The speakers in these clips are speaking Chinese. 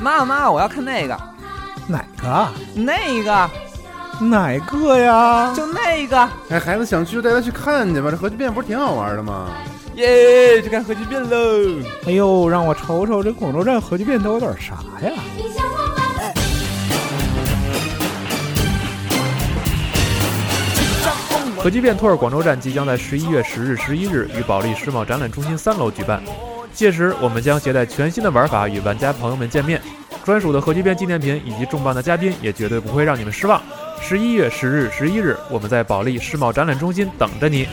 妈妈，我要看那个，哪个啊？那个，哪个呀？就那个。哎，孩子想去就带他去看去吧，这核聚变不是挺好玩的吗？耶，去看核聚变喽！哎呦，让我瞅瞅这广州站核聚变都有点啥呀？核聚变托尔广州站即将在十一月十日、十一日与保利世贸展览中心三楼举办，届时我们将携带全新的玩法与玩家朋友们见面，专属的核聚变纪念品以及重磅的嘉宾也绝对不会让你们失望。十一月十日、十一日，我们在保利世贸展览中心等着你。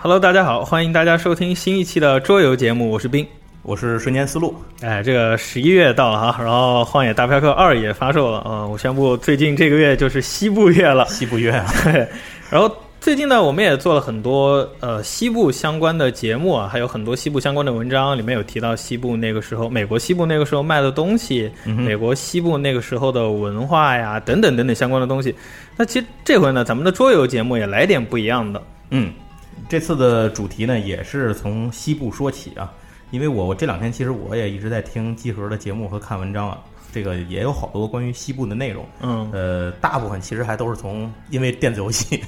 ，Hello，大家好，欢迎大家收听新一期的桌游节目，我是冰，我是瞬间思路。哎，这个十一月到了哈，然后《荒野大镖客二》也发售了啊、我宣布最近这个月就是西部月了。西部月啊，对，然后最近呢，我们也做了很多呃西部相关的节目啊，还有很多西部相关的文章，里面有提到西部那个时候，美国西部那个时候卖的东西，嗯美国西部那个时候的文化呀，等等等等相关的东西。那其实这回呢，咱们的桌游节目也来点不一样的。嗯，这次的主题呢也是从西部说起啊，因为我我这两天其实我也一直在听集合的节目和看文章啊，这个也有好多关于西部的内容。嗯，呃，大部分其实还都是从因为电子游戏，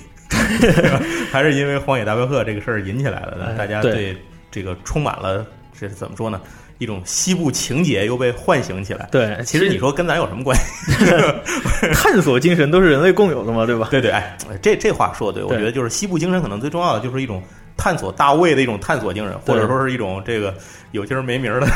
还是因为《荒野大镖客》这个事儿引起来的，哎大家对对这个充满了这是怎么说呢？一种西部情节又被唤醒起来。对，其实你说跟咱有什么关系？探索精神都是人类共有的嘛，对吧？对对，哎，这这话说的对，我觉得就是西部精神可能最重要的就是一种探索大卫的一种探索精神，或者说是一种这个有今儿没名儿的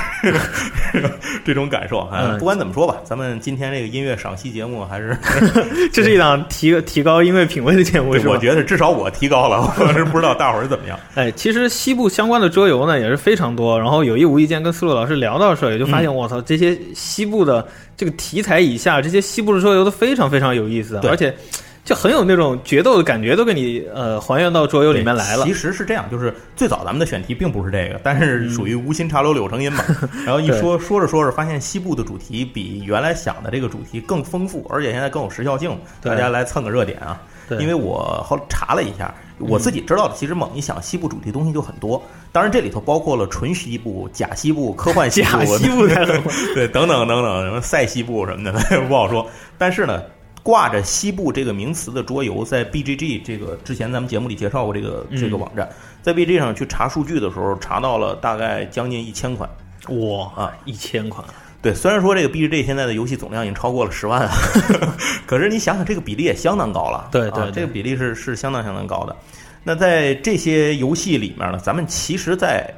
这种感受啊。嗯不管怎么说吧，咱们今天这个音乐赏析节目还是，这是一档提提高音乐品味的节目，我？觉得至少我提高了，我是不知道大伙儿怎么样。哎，其实西部相关的桌游呢也是非常多，然后有意无意间跟思路老师聊到的时候，也就发嗯现，我操，这些西部的这个题材以下，这些西部的桌游都非常非常有意思，而且就很有那种决斗的感觉，都给你呃还原到桌游里面来了其。实是这样，就是最早咱们的选题并不是这个，但是属于无心插柳柳成荫嘛。然后一说说着说着，发现西部的主题比原来想的这个主题更丰富，而且现在更有时效性，对大家来蹭个热点啊。对因为我后来查了一下，我自己知道的，其实猛一想，西部主题东西就很多。当然，这里头包括了纯西部、假西部、科幻西部、假西部 对，等等等等，什么赛西部什么的不好说。但是呢，挂着西部这个名词的桌游，在 BGG 这个之前咱们节目里介绍过这个这个网站，在 BGG 上去查数据的时候，查到了大概将近一千款。哇啊，一千款，对，虽然说这个 BGG 现在的游戏总量已经超过了十万啊，可是你想想，这个比例也相当高了。对对这个比例是是相当相当高的。那在这些游戏里面呢，咱们其实，在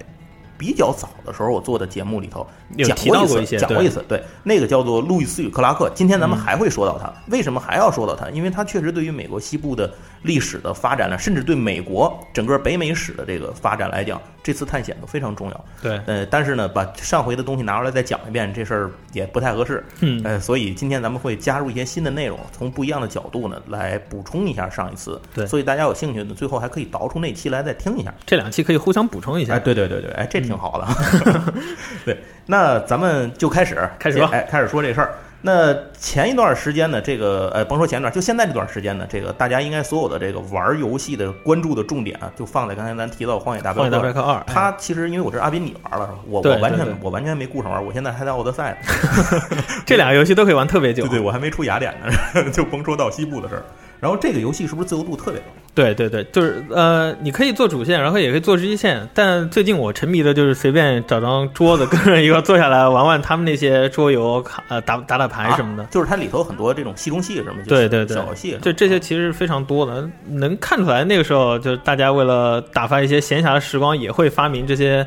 比较早的时候，我做的节目里头讲过一次，讲过一次。对，那个叫做路易斯与克拉克。今天咱们嗯还会说到他，为什么还要说到他？因为他确实对于美国西部的历史的发展呢，甚至对美国整个北美史的这个发展来讲，这次探险都非常重要。对，呃，但是呢，把上回的东西拿出来再讲一遍，这事儿也不太合适。嗯呃，所以今天咱们会加入一些新的内容，从不一样的角度呢来补充一下上一次。对所以大家有兴趣呢，最后还可以倒出那期来再听一下。这两期可以互相补充一下。哎，对对对对，哎，这挺好的。对，那咱们就开始开始吧哎，开始说这事儿。那前一段时间呢，这个呃，甭说前一段，就现在这段时间呢，这个大家应该所有的这个玩游戏的关注的重点啊，就放在刚才咱提到《荒野大镖客荒野大》。镖客二，他其实因为我知道阿斌你玩了是吧？我我完全我完全没顾上玩，我现在还在奥德赛呢。这俩游戏都可以玩特别久。对对，我还没出雅典呢，就甭说到西部的事儿。然后这个游戏是不是自由度特别高？对对对，就是呃，你可以做主线，然后也可以做支线。但最近我沉迷的就是随便找张桌子，跟人一块坐下来玩玩他们那些桌游，卡呃打打打牌什么的。啊就是它里头很多这种戏中戏什么，就对对对小游戏。这这些其实是非常多的，能看出来那个时候就是大家为了打发一些闲暇的时光，也会发明这些。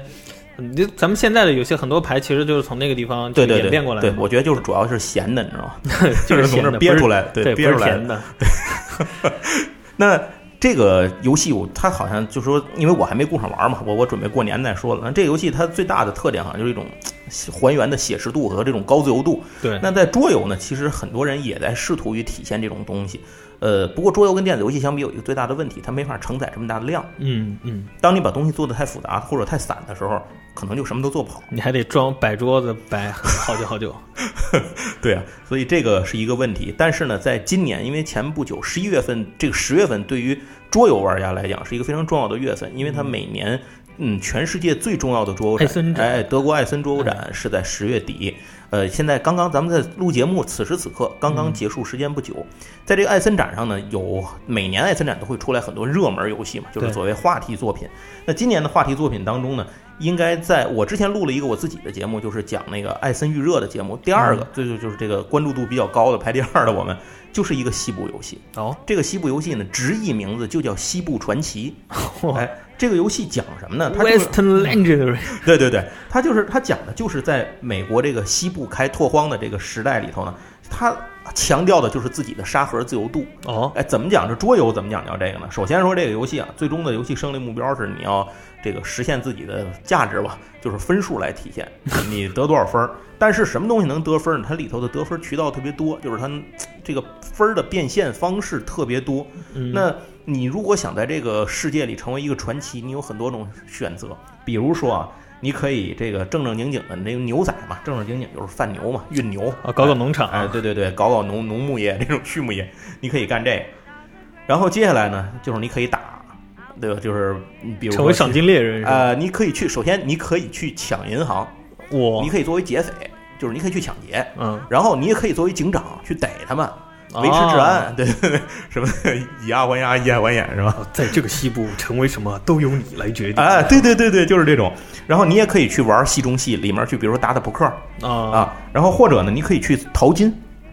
你就咱们现在的有些很多牌，其实就是从那个地方就对对对，演变过来的对，我觉得就是主要是闲的，你知道吗？就是从这憋出来，对，憋出来。的。那这个游戏我它好像就说，因为我还没顾上玩嘛，我我准备过年再说了。那这个游戏它最大的特点好像就是一种还原的写实度和这种高自由度。对，那在桌游呢，其实很多人也在试图于体现这种东西。呃，不过桌游跟电子游戏相比，有一个最大的问题，它没法承载这么大的量。嗯嗯，当你把东西做的太复杂或者太散的时候，可能就什么都做不好。你还得装摆桌子摆好久好久。对啊，所以这个是一个问题。但是呢，在今年，因为前不久十一月份，这个十月份对于桌游玩家来讲是一个非常重要的月份，因为它每年。嗯，全世界最重要的桌游展，哎，德国艾森桌游展是在十月底。呃，现在刚刚咱们在录节目，此时此刻刚刚结束，时间不久。在这个艾森展上呢，有每年艾森展都会出来很多热门游戏嘛，就是所谓话题作品。那今年的话题作品当中呢，应该在我之前录了一个我自己的节目，就是讲那个艾森预热的节目。第二个，最就就是这个关注度比较高的排第二的，我们就是一个西部游戏。哦，这个西部游戏呢，直译名字就叫《西部传奇》。哎。这个游戏讲什么呢？Western Legendary。对对对，它就是它讲的就是在美国这个西部开拓荒的这个时代里头呢，它强调的就是自己的沙盒自由度。哦，哎，怎么讲这桌游怎么讲叫这个呢？首先说这个游戏啊，最终的游戏胜利目标是你要这个实现自己的价值吧，就是分数来体现你得多少分。但是什么东西能得分呢？它里头的得分渠道特别多，就是它这个分的变现方式特别多。那你如果想在这个世界里成为一个传奇，你有很多种选择。比如说啊，你可以这个正正经经的那个牛仔嘛，正正经经就是贩牛嘛，运牛啊，搞搞农场，哎，对对对，搞搞农农牧业这种畜牧业，你可以干这个。然后接下来呢，就是你可以打，对吧？就是比如成为赏金猎人，呃，你可以去，首先你可以去抢银行，我，你可以作为劫匪，就是你可以去抢劫，嗯，然后你也可以作为警长去逮他们。维持治安，对对对，什么以牙还牙，以眼还眼，是吧？在这个西部，成为什么都由你来决定。哎，对对对对，就是这种。然后你也可以去玩戏中戏，里面去，比如说打打扑克啊啊。然后或者呢，你可以去淘金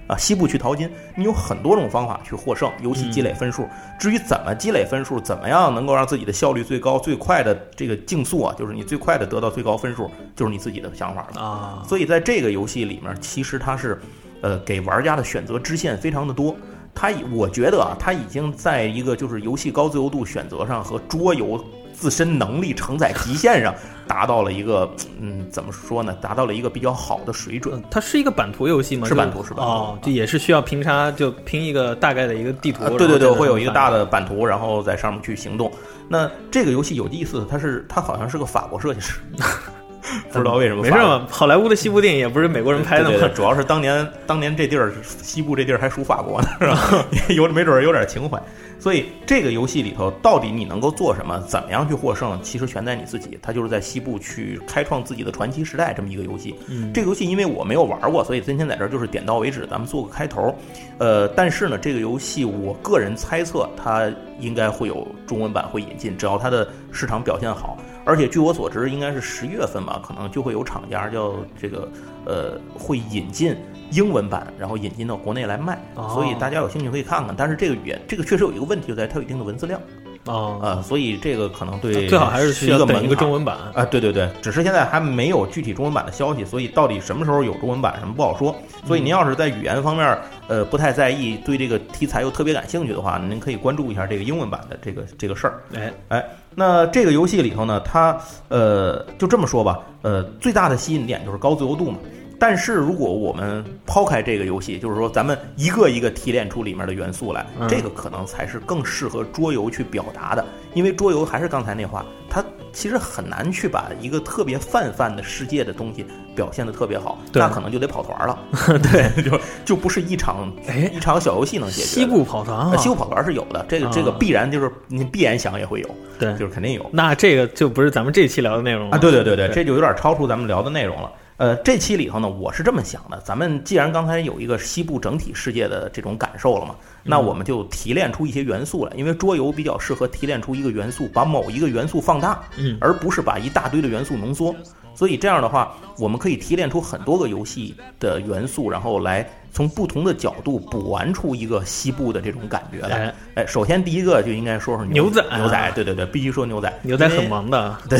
啊，西部去淘金。你有很多种方法去获胜，游戏积累分数。至于怎么积累分数，怎么样能够让自己的效率最高、最快的这个竞速啊，就是你最快的得到最高分数，就是你自己的想法了啊。所以在这个游戏里面，其实它是。呃，给玩家的选择支线非常的多，它我觉得啊，它已经在一个就是游戏高自由度选择上和桌游自身能力承载极限上达到了一个嗯，怎么说呢？达到了一个比较好的水准。它是一个版图游戏吗？是版图，是版图。哦，这也是需要拼插，就拼一个大概的一个地图。对对对，会有一个大的版图，然后在上面去行动。那这个游戏有意思，它是它好像是个法国设计师。不知道为什么，没事嘛。好莱坞的西部电影也不是美国人拍的嘛？主要是当年当年这地儿西部这地儿还属法国呢，是吧？有没准有点情怀。所以这个游戏里头到底你能够做什么，怎么样去获胜，其实全在你自己。它就是在西部去开创自己的传奇时代这么一个游戏。这个游戏因为我没有玩过，所以今天在这儿就是点到为止，咱们做个开头。呃，但是呢，这个游戏我个人猜测它应该会有中文版会引进，只要它的市场表现好。而且据我所知，应该是十月份吧，可能就会有厂家叫这个呃会引进英文版，然后引进到国内来卖。所以大家有兴趣可以看看。但是这个语言，这个确实有一个问题，就在它有一定的文字量。哦，呃，所以这个可能对最好还是需要等一个中文版啊。对对对，只是现在还没有具体中文版的消息，所以到底什么时候有中文版什么不好说。所以您要是在语言方面呃不太在意，对这个题材又特别感兴趣的话，您可以关注一下这个英文版的这个这个事儿。哎哎，那这个游戏里头呢，它呃就这么说吧，呃最大的吸引点就是高自由度嘛。但是如果我们抛开这个游戏，就是说咱们一个一个提炼出里面的元素来，这个可能才是更适合桌游去表达的。因为桌游还是刚才那话，它其实很难去把一个特别泛泛的世界的东西表现的特别好，那可能就得跑团了。对，就就不是一场一场小游戏能解决。西部跑团，西部跑团是有的，这个这个必然就是你闭眼想也会有，对，就是肯定有。那这个就不是咱们这期聊的内容了啊！对对对对，这就有点超出咱们聊的内容了。呃，这期里头呢，我是这么想的，咱们既然刚才有一个西部整体世界的这种感受了嘛，那我们就提炼出一些元素来，因为桌游比较适合提炼出一个元素，把某一个元素放大，嗯，而不是把一大堆的元素浓缩。所以这样的话，我们可以提炼出很多个游戏的元素，然后来从不同的角度补完出一个西部的这种感觉来。哎，首先第一个就应该说说牛仔，牛仔，对对对，必须说牛仔。牛仔很萌的，对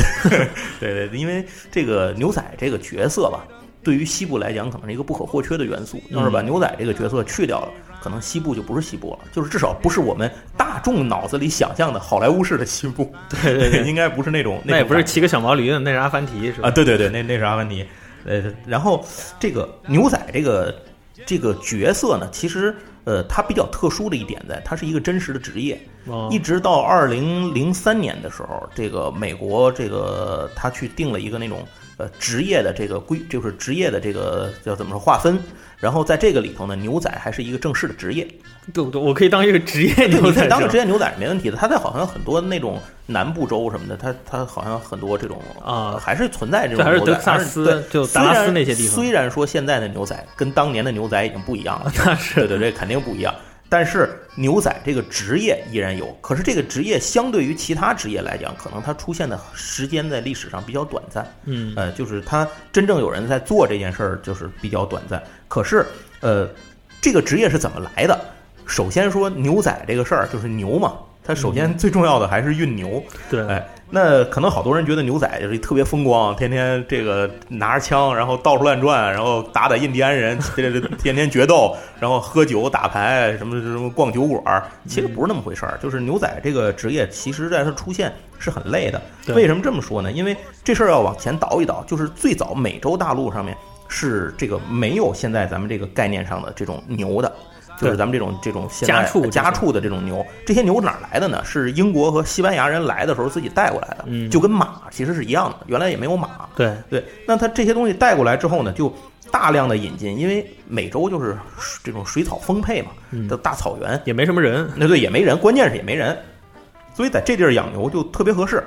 对对，因为这个牛仔这个角色吧，对于西部来讲可能是一个不可或缺的元素。要是把牛仔这个角色去掉了，可能西部就不是西部了，就是至少不是我们大众脑子里想象的好莱坞式的西部，对对对，应该不是那种那也不是骑个小毛驴的，那是阿凡提是吧？啊，对对对，那那是阿凡提。呃，然后这个牛仔这个这个角色呢，其实呃，它比较特殊的一点在，它是一个真实的职业。哦一直到二零零三年的时候，这个美国这个他去定了一个那种呃职业的这个规，就是职业的这个叫怎么说划分。然后在这个里头呢，牛仔还是一个正式的职业。对不对？我可以当一个职业，牛仔你当个职业牛仔是没问题的。他在好像很多那种南部州什么的，他他好像很多这种啊还是存在这种对还是牛仔德克萨斯对就达拉斯那些地方虽然虽然说现在的牛仔跟当年的牛仔已经不一样了，那是对对对，肯定不一样。但是牛仔这个职业依然有，可是这个职业相对于其他职业来讲，可能它出现的时间在历史上比较短暂。嗯呃，就是它真正有人在做这件事儿，就是比较短暂。可是，呃，这个职业是怎么来的？首先说牛仔这个事儿，就是牛嘛，它首先最重要的还是运牛。对，哎，那可能好多人觉得牛仔就是特别风光，天天这个拿着枪，然后到处乱转，然后打打印第安人，这这天天决斗，然后喝酒打牌，什么什么逛酒馆儿，其实不是那么回事儿。就是牛仔这个职业，其实在它出现是很累的。对为什么这么说呢？因为这事儿要往前倒一倒，就是最早美洲大陆上面是这个没有现在咱们这个概念上的这种牛的。就是咱们这种这种现在家畜家畜的这种牛，这些牛哪来的呢？是英国和西班牙人来的时候自己带过来的，嗯就跟马其实是一样的，原来也没有马。对，对，那它这些东西带过来之后呢，就大量的引进，因为美洲就是这种水草丰沛嘛，嗯的大草原，也没什么人。那对也没人，关键是也没人，所以在这地儿养牛就特别合适。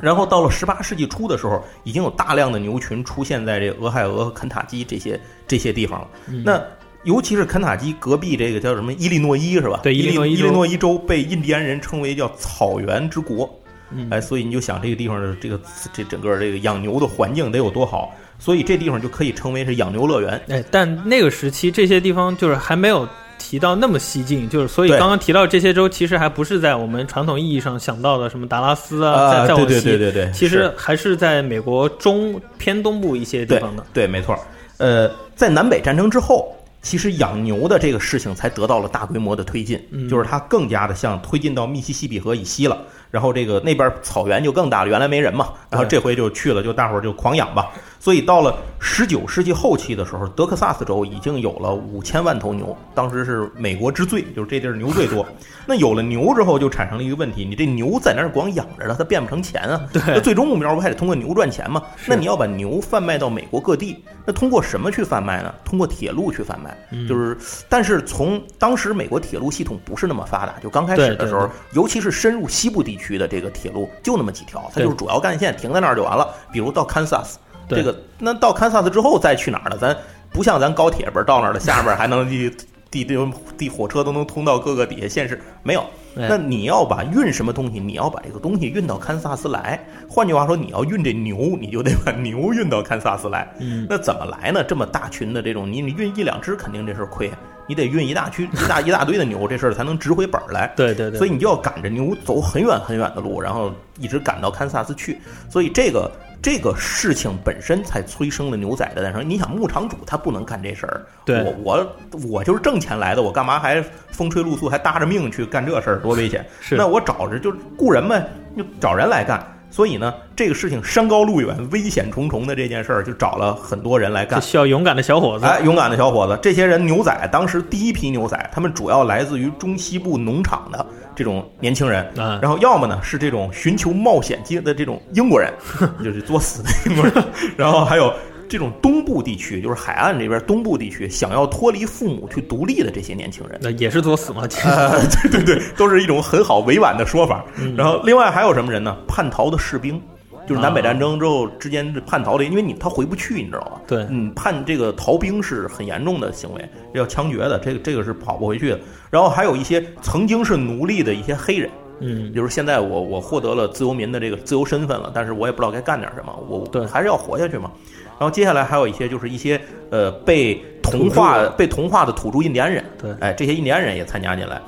然后到了十八世纪初的时候，已经有大量的牛群出现在这俄亥俄和肯塔基这些这些地方了。嗯那尤其是肯塔基隔壁这个叫什么伊利诺伊是吧？对伊伊利诺伊伊利诺伊州被印第安人称为叫草原之国。嗯哎，所以你就想这个地方的这个这整个这个养牛的环境得有多好，所以这地方就可以称为是养牛乐园。哎，但那个时期这些地方就是还没有提到那么西进，就是所以刚刚提到这些州，其实还不是在我们传统意义上想到的什么达拉斯啊，啊，对对再再往西，对对对，其实还是在美国中偏东部一些地方的。对，没错。呃，在南北战争之后，其实养牛的这个事情才得到了大规模的推进，嗯就是它更加的像推进到密西西比河以西了。然后这个那边草原就更大了，原来没人嘛，然后这回就去了，就大伙儿就狂养吧。所以到了十九世纪后期的时候，德克萨斯州已经有了五千万头牛，当时是美国之最，就是这地儿牛最多。那有了牛之后，就产生了一个问题：你这牛在那儿光养着它，它变不成钱啊。对那最终目标不还得通过牛赚钱吗？那你要把牛贩卖到美国各地，那通过什么去贩卖呢？通过铁路去贩卖。嗯就是，但是从当时美国铁路系统不是那么发达，就刚开始的时候尤其是深入西部地区的这个铁路就那么几条，它就是主要干线停在那儿就完了。比如到堪萨斯，对这个那到堪萨斯之后再去哪儿呢？咱不像咱高铁不是到那儿了，下面还能地 地地地火车都能通到各个底下县市，没有。哎那你要把运什么东西，你要把这个东西运到堪萨斯来。换句话说，你要运这牛，你就得把牛运到堪萨斯来。嗯，那怎么来呢？这么大群的这种，你你运一两只肯定这事儿亏，你得运一大区一大一大堆的牛，这事儿才能值回本儿来。对对对，所以你就要赶着牛走很远很远的路，然后一直赶到堪萨斯去。所以这个这个事情本身才催生了牛仔的诞生。你想，牧场主他不能干这事儿，对我我我就是挣钱来的，我干嘛还风吹露宿，还搭着命去干这事儿，多危险！是那我找着就雇人呗，就找人来干。所以呢，这个事情山高路远、危险重重的这件事儿，就找了很多人来干就。需要勇敢的小伙子。哎，勇敢的小伙子，这些人牛仔，当时第一批牛仔，他们主要来自于中西部农场的这种年轻人，嗯然后要么呢是这种寻求冒险界的这种英国人，就是作死的英国人，然后还有这种东部地区，就是海岸这边东部地区想要脱离父母去独立的这些年轻人。那也是作死嘛，其实 呃，对对对，都是一种很好委婉的说法。嗯然后另外还有什么人呢？叛逃的士兵，就是南北战争之后之间这叛逃的，因为你他回不去，你知道吧？对嗯，叛这个逃兵是很严重的行为，要枪决的，这个这个是跑不回去的。然后还有一些曾经是奴隶的一些黑人。嗯，就是现在我我获得了自由民的这个自由身份了，但是我也不知道该干点什么，我对还是要活下去嘛。然后接下来还有一些就是一些呃被同化被同化的土著印第安人，对哎，这些印第安人也参加进来。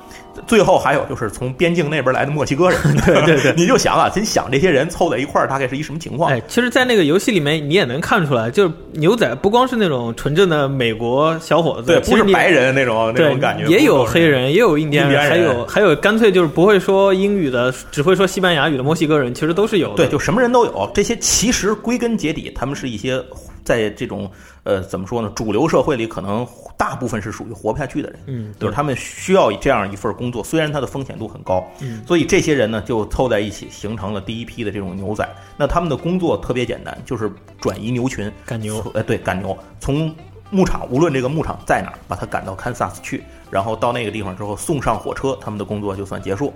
最后还有就是从边境那边来的墨西哥人，对对对 你就想啊，真想这些人凑在一块儿，大概是一什么情况？哎，其实，在那个游戏里面，你也能看出来，就是牛仔不光是那种纯正的美国小伙子，对，不是白人那种那种感觉，也有黑人，也有印第安人，印第安人还有还有干脆就是不会说英语的，只会说西班牙语的墨西哥人，其实都是有的。对，就什么人都有。这些其实归根结底，他们是一些在这种呃怎么说呢，主流社会里可能大部分是属于活不下去的人。嗯，就是他们需要这样一份工作，虽然它的风险度很高，嗯，所以这些人呢就凑在一起，形成了第一批的这种牛仔。那他们的工作特别简单，就是转移牛群，赶牛。呃，对，赶牛，从牧场，无论这个牧场在哪儿，把它赶到堪萨斯去，然后到那个地方之后送上火车，他们的工作就算结束。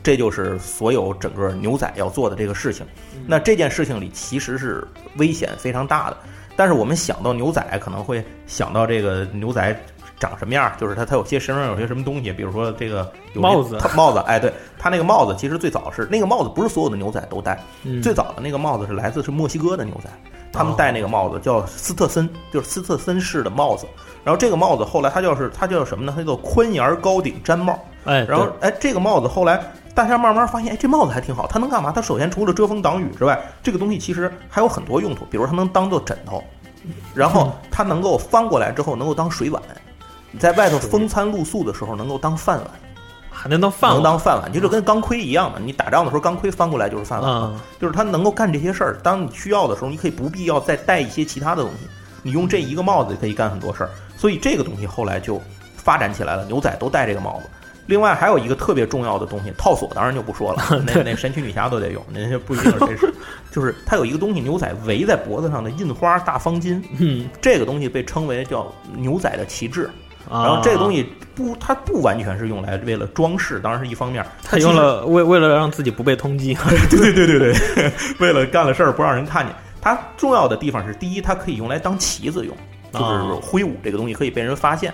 这就是所有整个牛仔要做的这个事情。那这件事情里其实是危险非常大的，但是我们想到牛仔，可能会想到这个牛仔长什么样儿，就是他他有些身上有些什么东西，比如说这个有帽子他帽子，哎，对他那个帽子其实最早是那个帽子不是所有的牛仔都戴，嗯最早的那个帽子是来自是墨西哥的牛仔，他们戴那个帽子叫斯特森，就是斯特森式的帽子。然后这个帽子后来它叫是它叫什么呢？它叫宽檐高顶毡帽。哎，然后哎，这个帽子后来大家慢慢发现，哎，这帽子还挺好，它能干嘛？它首先除了遮风挡雨之外，这个东西其实还有很多用途，比如它能当做枕头，然后它能够翻过来之后能够当水碗，你在外头风餐露宿的时候能够当饭碗，还能当饭能当饭碗，就是跟钢盔一样的。你打仗的时候钢盔翻过来就是饭碗就是它能够干这些事儿。当你需要的时候，你可以不必要再带一些其他的东西，你用这一个帽子就可以干很多事儿。所以这个东西后来就发展起来了，牛仔都戴这个帽子。另外还有一个特别重要的东西，套索当然就不说了，那那神奇女侠都得用，那就不一定是谁是，就是它有一个东西，牛仔围在脖子上的印花大方巾，嗯，这个东西被称为叫牛仔的旗帜。然然后这个东西西不，它不完全是用来为了装饰，当然是一方面，它用了为为了让自己不被通缉，对对对对对，为了干了事儿不让人看见。它重要的地方是，第一，它可以用来当旗子用，就是哦挥舞这个东西可以被人发现。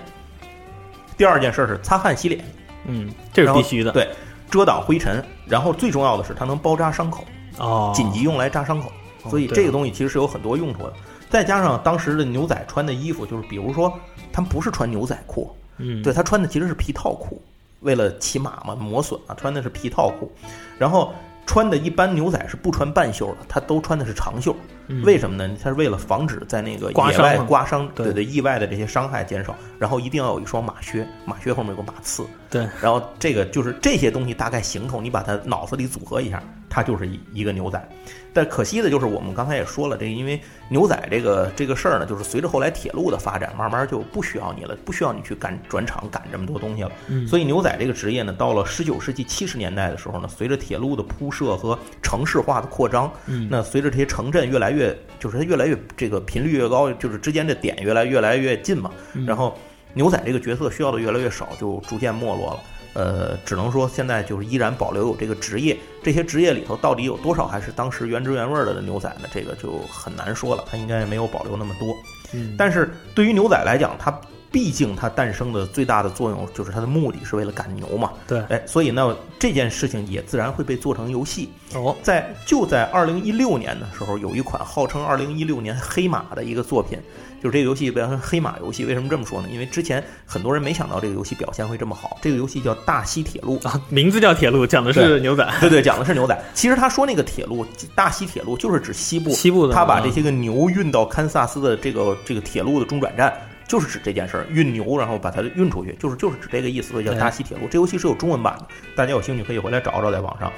第二件事是擦汗洗脸，嗯，这是必须的。对，遮挡灰尘。然后最重要的是，它能包扎伤口，哦，紧急用来扎伤口。哦所以这个东西其实是有很多用处的。再加上当时的牛仔穿的衣服，就是比如说他们不是穿牛仔裤，嗯，对他穿的其实是皮套裤，为了骑马嘛磨损啊，穿的是皮套裤，然后穿的一般牛仔是不穿半袖的，他都穿的是长袖，嗯。为什么呢？他是为了防止在那个野刮伤嘛外刮伤，对对。对，意外的这些伤害减少，然后一定要有一双马靴，马靴后面有个马刺，对，然后这个就是这些东西大概行头，你把它脑子里组合一下，它就是一一个牛仔。但可惜的就是我们刚才也说了，这个因为牛仔这个这个事儿呢，就是随着后来铁路的发展，慢慢就不需要你了，不需要你去赶转场赶这么多东西了。嗯所以牛仔这个职业呢，到了十九世纪七十年代的时候呢，随着铁路的铺设和城市化的扩张，嗯那随着这些城镇越来越，就是它越来越这个频率越高，就是之间的点越来越来越近嘛，嗯然后牛仔这个角色需要的越来越少，就逐渐没落了。呃，只能说现在就是依然保留有这个职业，这些职业里头到底有多少还是当时原汁原味儿的牛仔呢？这个就很难说了，它应该也没有保留那么多。嗯但是对于牛仔来讲，它毕竟它诞生的最大的作用就是它的目的是为了赶牛嘛，对哎，所以呢这件事情也自然会被做成游戏。哦，在就在二零一六年的时候，有一款号称二零一六年黑马的一个作品，就是这个游戏被称为黑马游戏。为什么这么说呢？因为之前很多人没想到这个游戏表现会这么好。这个游戏叫《大西铁路》，啊，名字叫铁路，讲的是牛仔，对对，讲的是牛仔。其实他说那个铁路，大西铁路就是指西部，西部的啊他把这些个牛运到堪萨斯的这个这个铁路的中转站。就是指这件事儿，运牛然后把它运出去，就是就是指这个意思，所以叫大西铁路。这游戏是有中文版的，大家有兴趣可以回来找找，在网上。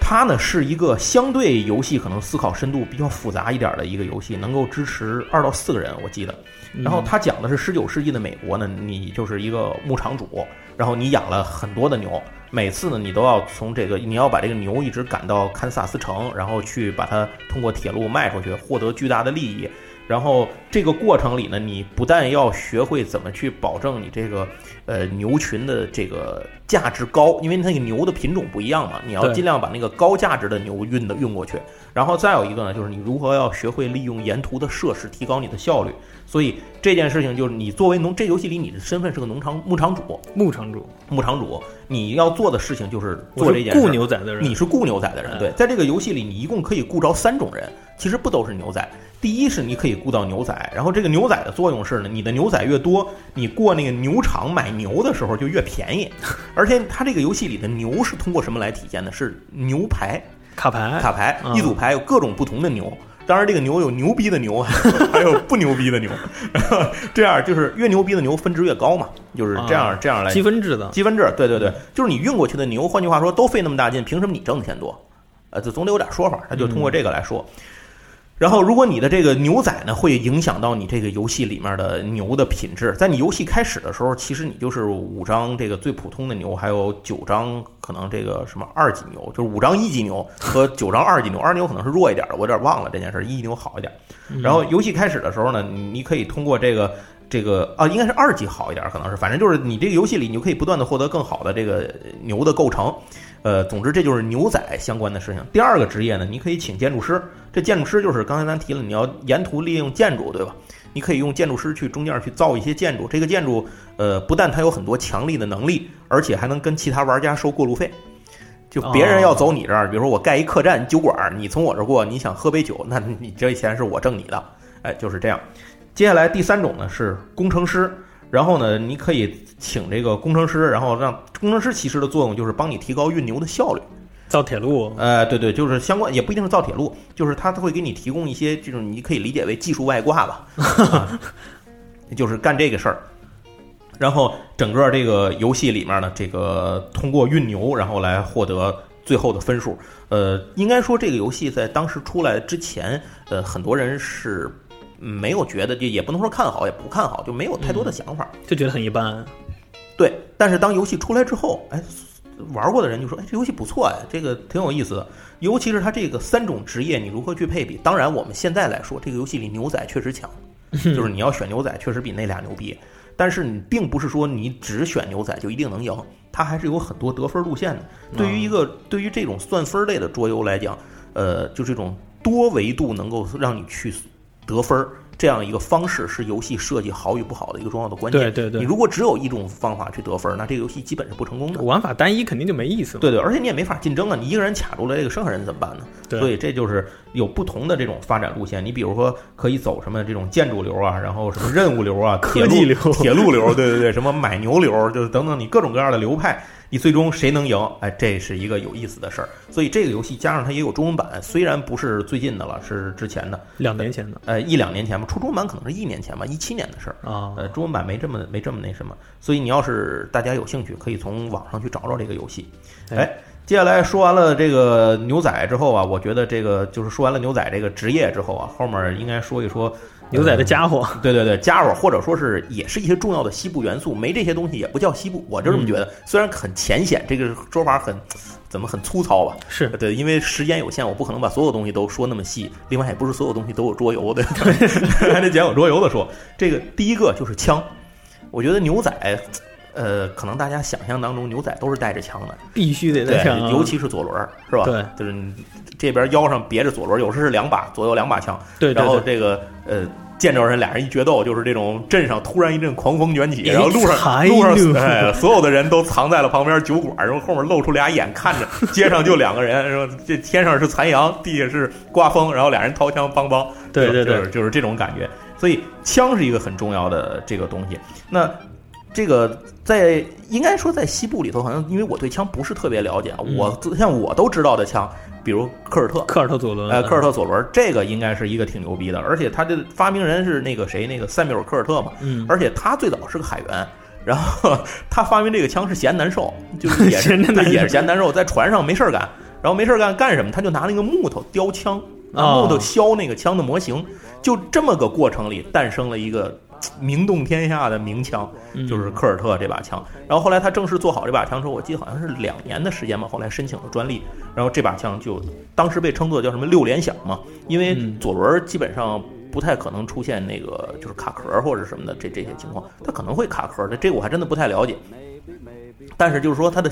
它呢是一个相对游戏可能思考深度比较复杂一点的一个游戏，能够支持二到四个人，我记得。然后它讲的是十九世纪的美国呢，你就是一个牧场主，然后你养了很多的牛，每次呢你都要从这个你要把这个牛一直赶到堪萨斯城，然后去把它通过铁路卖出去，获得巨大的利益。然后这个过程里呢，你不但要学会怎么去保证你这个呃牛群的这个价值高，因为那个牛的品种不一样嘛，你要尽量把那个高价值的牛运的运过去。然后再有一个呢，就是你如何要学会利用沿途的设施提高你的效率。所以这件事情就是你作为农，这游戏里你的身份是个农场牧场主，牧场主，牧场主你要做的事情就是做这件。雇牛仔的人，你是雇牛仔的人，嗯对，在这个游戏里，你一共可以雇着三种人，其实不都是牛仔。第一是你可以雇到牛仔，然后这个牛仔的作用是呢，你的牛仔越多，你过那个牛场买牛的时候就越便宜，而且它这个游戏里的牛是通过什么来体现的？是牛牌卡牌。卡牌，嗯。一组牌有各种不同的牛。当然，这个牛有牛逼的牛，还有不牛逼的牛，这样就是越牛逼的牛分值越高嘛，就是这样、啊这样来积分制的，积分制，对对对，就是你运过去的牛，换句话说都费那么大劲，凭什么你挣的钱多？呃，这总得有点说法，他就通过这个来说。然后，如果你的这个牛仔呢，会影响到你这个游戏里面的牛的品质。在你游戏开始的时候，其实你就是五张这个最普通的牛，还有九张可能这个什么二级牛，就是五张一级牛和九张二级牛。二级牛可能是弱一点的，我有点忘了这件事儿，一级牛好一点。然后游戏开始的时候呢，你你可以通过这个这个啊，应该是二级好一点，可能是，反正就是你这个游戏里，你就可以不断的获得更好的这个牛的构成。呃，总之这就是牛仔相关的事情。第二个职业呢，你可以请建筑师，这建筑师就是刚才咱提了，你要沿途利用建筑，对吧？你可以用建筑师去中间去造一些建筑，这个建筑呃，不但它有很多强力的能力，而且还能跟其他玩家收过路费。就别人要走你这儿，比如说我盖一客栈酒馆，你从我这儿过，你想喝杯酒，那你这钱是我挣你的，哎，就是这样。接下来第三种呢是工程师，然后呢，你可以请这个工程师，然后让工程师其实的作用就是帮你提高运牛的效率。造铁路，呃，对对，就是相关，也不一定是造铁路，就是他会给你提供一些这种，你可以理解为技术外挂吧，啊、就是干这个事儿。然后整个这个游戏里面呢，这个通过运牛，然后来获得最后的分数。呃，应该说这个游戏在当时出来之前，呃，很多人是没有觉得，就也不能说看好，也不看好，就没有太多的想法。就觉得很一般。对，但是当游戏出来之后，哎，玩过的人就说，哎，这游戏不错哎，这个挺有意思的。尤其是它这个三种职业，你如何去配比？当然，我们现在来说，这个游戏里牛仔确实强，就是你要选牛仔，确实比那俩牛逼。但是你并不是说你只选牛仔就一定能赢，它还是有很多得分路线的。对于一个对于这种算分类的桌游来讲，呃，就这种多维度能够让你去得分儿这样一个方式，是游戏设计好与不好的一个重要的关键。对对对你如果只有一种方法去得分儿，那这个游戏基本是不成功的。玩法单一肯定就没意思了。对对，而且你也没法竞争啊！你一个人卡住了这个，剩下人怎么办呢？对所以这就是有不同的这种发展路线。你比如说，可以走什么这种建筑流啊，然后什么任务流啊，科技流铁路流，对对对，什么买牛流，就是等等，你各种各样的流派，你最终谁能赢？哎，这是一个有意思的事儿。所以这个游戏加上它也有中文版，虽然不是最近的了，是之前的，两年前的呃，一两年前吧，出中文版可能是一年前吧，一七年的事儿。啊，呃，中文版没这么没这么那什么，所以你要是大家有兴趣，可以从网上去找找这个游戏。哎哎，接下来说完了这个牛仔之后啊，我觉得这个就是说完了牛仔这个职业之后啊，后面应该说一说牛仔的呃家伙，对对对，家伙，或者说是也是一些重要的西部元素，没这些东西也不叫西部，我就这么觉得。虽然很浅显，这个说法很怎么很粗糙吧？是对，因为时间有限，我不可能把所有东西都说那么细。另外，也不是所有东西都有桌游的 还得捡有桌游的说。这个第一个就是枪，我觉得牛仔。呃，可能大家想象当中牛仔都是带着枪的，必须得对在枪，，尤其是左轮儿，是吧？对，就是这边腰上别着左轮儿，有时是两把，左右两把枪，对对然后，这个呃，见着人俩人一决斗，就是这种镇上突然一阵狂风卷起，哎然后路上路上 所有的人都藏在了旁边酒馆，然后后面露出俩眼看着，街上就两个人，这天上是残阳，地下是刮风，然后俩人掏枪梆梆，对对对。就是就是这种感觉。所以枪是一个很重要的这个东西。那这个在应该说在西部里头，好像因为我对枪不是特别了解啊，嗯我像我都知道的枪，比如科尔特，科尔特左轮，呃，科尔特左轮这个应该是一个挺牛逼的，而且他的发明人是那个谁，那个塞缪尔科尔特嘛，嗯，而且他最早是个海员。然后他发明这个枪是嫌难受，就是也是 也是嫌难受，在船上没事儿干，然后没事儿干干什么？他就拿那个木头雕枪，拿哦木头削那个枪的模型，就这么个过程里诞生了一个嘖名动天下的名枪，嗯就是科尔特这把枪。然后后来他正式做好这把枪之后，我记得好像是两年的时间吧，后来申请了专利，然后这把枪就当时被称作叫什么六连响嘛，因为嗯左轮基本上不太可能出现那个就是卡壳或者什么的这这些情况，它可能会卡壳的，这个我还真的不太了解。但是就是说它的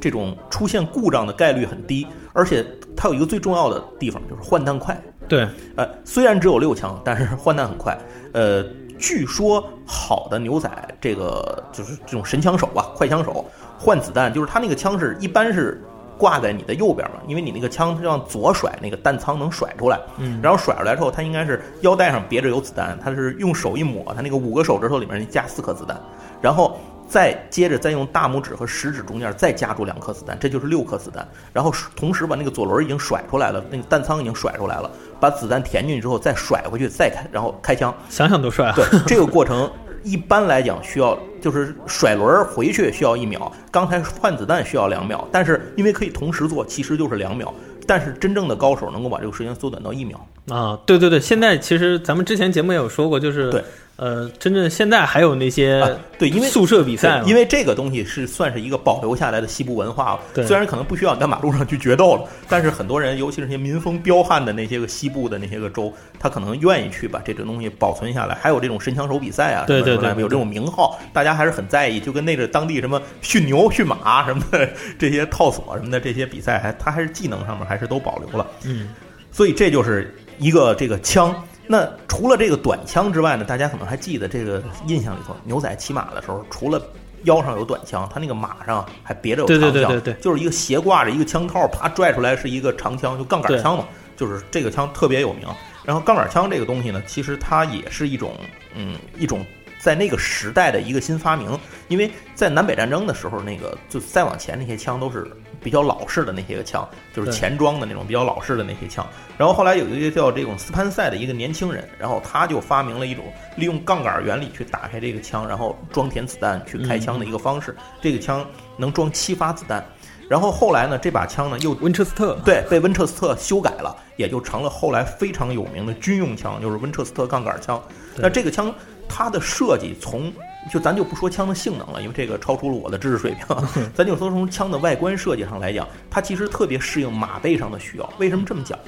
这种出现故障的概率很低，而且它有一个最重要的地方就是换弹快。对，呃，虽然只有六枪，但是换弹很快。呃，据说好的牛仔这个就是这种神枪手吧，快枪手换子弹，就是他那个枪是一般是挂在你的右边嘛，因为你那个枪是往左甩，那个弹仓能甩出来。嗯，然后甩出来之后，他应该是腰带上别着有子弹，他是用手一抹，他那个五个手指头里面加四颗子弹，然后再接着再用大拇指和食指中间再夹住两颗子弹，这就是六颗子弹。然后同时把那个左轮已经甩出来了，那个弹仓已经甩出来了，把子弹填进去之后再甩回去，再开，然后开枪。想想都帅啊！对，这个过程一般来讲需要就是甩轮儿回去需要一秒，刚才换子弹需要两秒，但是因为可以同时做，其实就是两秒。但是真正的高手能够把这个时间缩短到一秒。啊，对对对，现在其实咱们之前节目也有说过，就是对，呃，真正现在还有那些、啊对因为宿舍比赛嘛，因为这个东西是算是一个保留下来的西部文化。对虽然可能不需要你在马路上去决斗了，但是很多人，尤其是那些民风彪悍的那些个西部的那些个州，他可能愿意去把这个东西保存下来。还有这种神枪手比赛啊，对对对有这种名号，大家还是很在意。就跟那个当地什么驯牛、驯马什么的这些套索什么的这些比赛，还他还是技能上面还是都保留了。嗯，所以这就是一个这个枪。那除了这个短枪之外呢，大家可能还记得这个印象里头，牛仔骑马的时候，除了腰上有短枪，他那个马上还别着有对长枪，对对对对就是一个斜挂着一个枪套，啪拽出来是一个长枪，就杠杆枪嘛，就是这个枪特别有名。然后杠杆枪这个东西呢，其实它也是一种嗯一种在那个时代的一个新发明，因为在南北战争的时候，那个就再往前那些枪都是比较老式的那些个枪，就是对前装的那种比较老式的那些枪。然后后来有一个叫这种斯潘塞的一个年轻人，然后他就发明了一种利用杠杆原理去打开这个枪，然后装填子弹去开枪的一个方式。这个枪能装七发子弹。然后后来呢，这把枪呢又温彻斯特，对，被温彻斯特修改了，也就成了后来非常有名的军用枪，就是温彻斯特杠杆枪。那这个枪它的设计从就咱就不说枪的性能了，因为这个超出了我的知识水平，咱就说从枪的外观设计上来讲，它其实特别适应马背上的需要。为什么这么讲？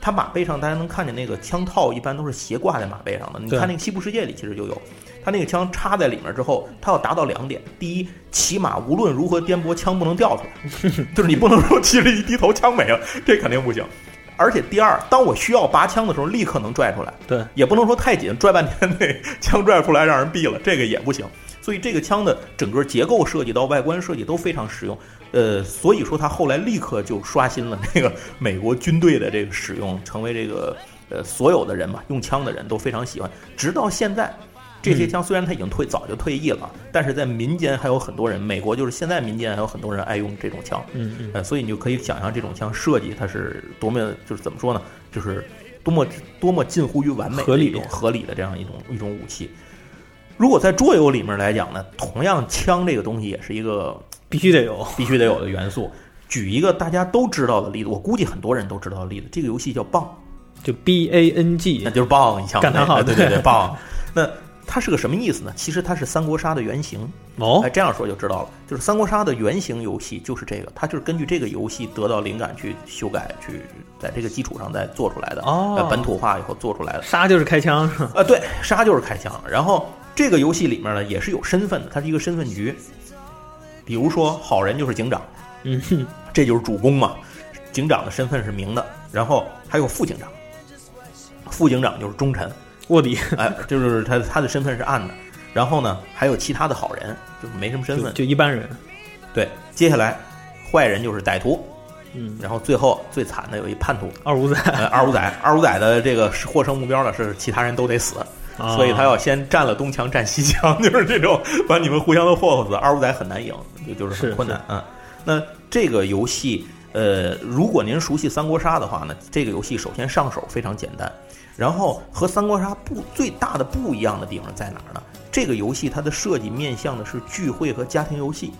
它马背上大家能看见那个枪套，一般都是斜挂在马背上的。你看那个《西部世界》里其实就有，它那个枪插在里面之后，它要达到两点：第一，骑马无论如何颠簸，枪不能掉出来，就是你不能说骑着一低头枪没了，这肯定不行。而且第二，当我需要拔枪的时候，立刻能拽出来，对，也不能说太紧，拽半天那枪拽出来让人毙了，这个也不行。所以这个枪的整个结构设计到外观设计都非常实用，呃，所以说它后来立刻就刷新了那个 美国军队的这个使用，成为这个呃所有的人嘛，用枪的人都非常喜欢，直到现在。这些枪虽然它已经退早就退役了，但是在民间还有很多人，美国就是现在民间还有很多人爱用这种枪，嗯嗯，呃，所以你就可以想象这种枪设计它是多么就是怎么说呢，就是多么多么近乎于完美合理。合理的这样一种一种武器。如果在桌游里面来讲呢，同样枪这个东西也是一个必须得有，必须得有的元素。举一个大家都知道的例子，我估计很多人都知道的例子，这个游戏叫棒，就 B A N G，那就是棒一枪，感叹号对对对对。棒。那它是个什么意思呢？其实它是三国杀的原型。哦哎，，这样说就知道了，就是三国杀的原型游戏就是这个，它就是根据这个游戏得到灵感去修改，去在这个基础上再做出来的，哦呃本土化以后做出来的。杀就是开枪是吧？啊，对，杀就是开枪。然后这个游戏里面呢，也是有身份的，它是一个身份局。比如说，好人就是警长，嗯哼，这就是主公嘛。警长的身份是明的，然后还有副警长，副警长就是忠臣，卧底哎，就是他他的身份是暗的。然后呢，还有其他的好人，就没什么身份。就一般人，对，接下来坏人就是歹徒，嗯，然后最后最惨的有一叛徒，二五仔，呃，二五仔，二五仔的这个获胜目标呢是其他人都得死，啊所以他要先占了东墙占西墙，就是这种把你们互相都霍霍死。二五仔很难赢，就就是是很困难啊、嗯。那这个游戏，呃，如果您熟悉三国杀的话呢，这个游戏首先上手非常简单，然后和三国杀不最大的不一样的地方在哪儿呢？这个游戏它的设计面向的是聚会和家庭游戏，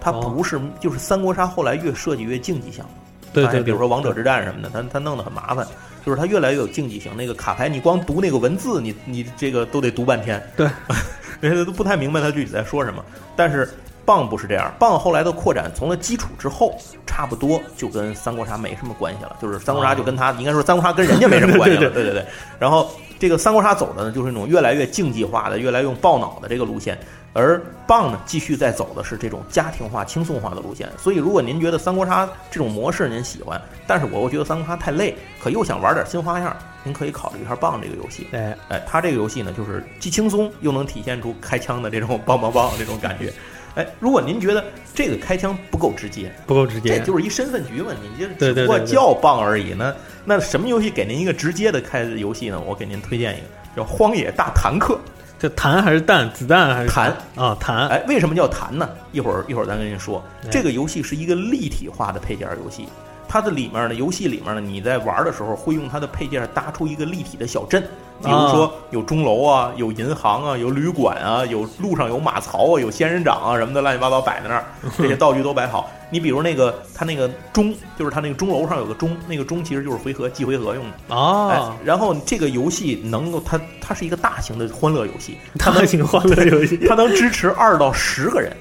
它哦不是、就是三国杀后来越设计越竞技项目。对对，比如说王者之战什么的，它它弄得很麻烦，就是它越来越有竞技性。那个卡牌，你光读那个文字，你你这个都得读半天，对，人家都不太明白他具体在说什么。但是棒不是这样，棒后来的扩展从了基础之后，差不多就跟三国杀没什么关系了，就是三国杀就跟它，应该说三国杀跟人家没什么关系了，对对对。然后这个三国杀走的呢，就是那种越来越竞技化的、越来越用爆脑的这个路线。而棒呢，继续在走的是这种家庭化、轻松化的路线。所以，如果您觉得三国杀这种模式您喜欢，但是我又觉得三国杀太累，可又想玩点新花样，您可以考虑一下棒这个游戏。哎，哎，它这个游戏呢，就是既轻松又能体现出开枪的这种棒棒棒这种感觉。哎，如果您觉得这个开枪不够直接，不够直接。这就是一身份局问题，你就对只不过叫棒而已。那那什么游戏给您一个直接的开游戏呢？我给您推荐一个叫《荒野大坦克这弹还是弹？子弹还是弹啊？弹》。哎，为什么叫弹呢？一会儿一会儿咱跟您说。哎这个游戏是一个立体化的配件游戏，它的里面呢，游戏里面呢，你在玩的时候会用它的配件搭出一个立体的小镇，比如说有钟楼啊，有银行啊，有旅馆啊，有路上有马槽啊，有仙人掌啊什么的乱七八糟摆在那儿，这些道具都摆好。你比如那个它那个钟，就是它那个钟楼上有个钟，那个钟其实就是回合计回合用的。哎哦，，然后这个游戏能够它它是一个大型的欢乐游戏，它能大型欢乐游戏 它能支持二到十个人。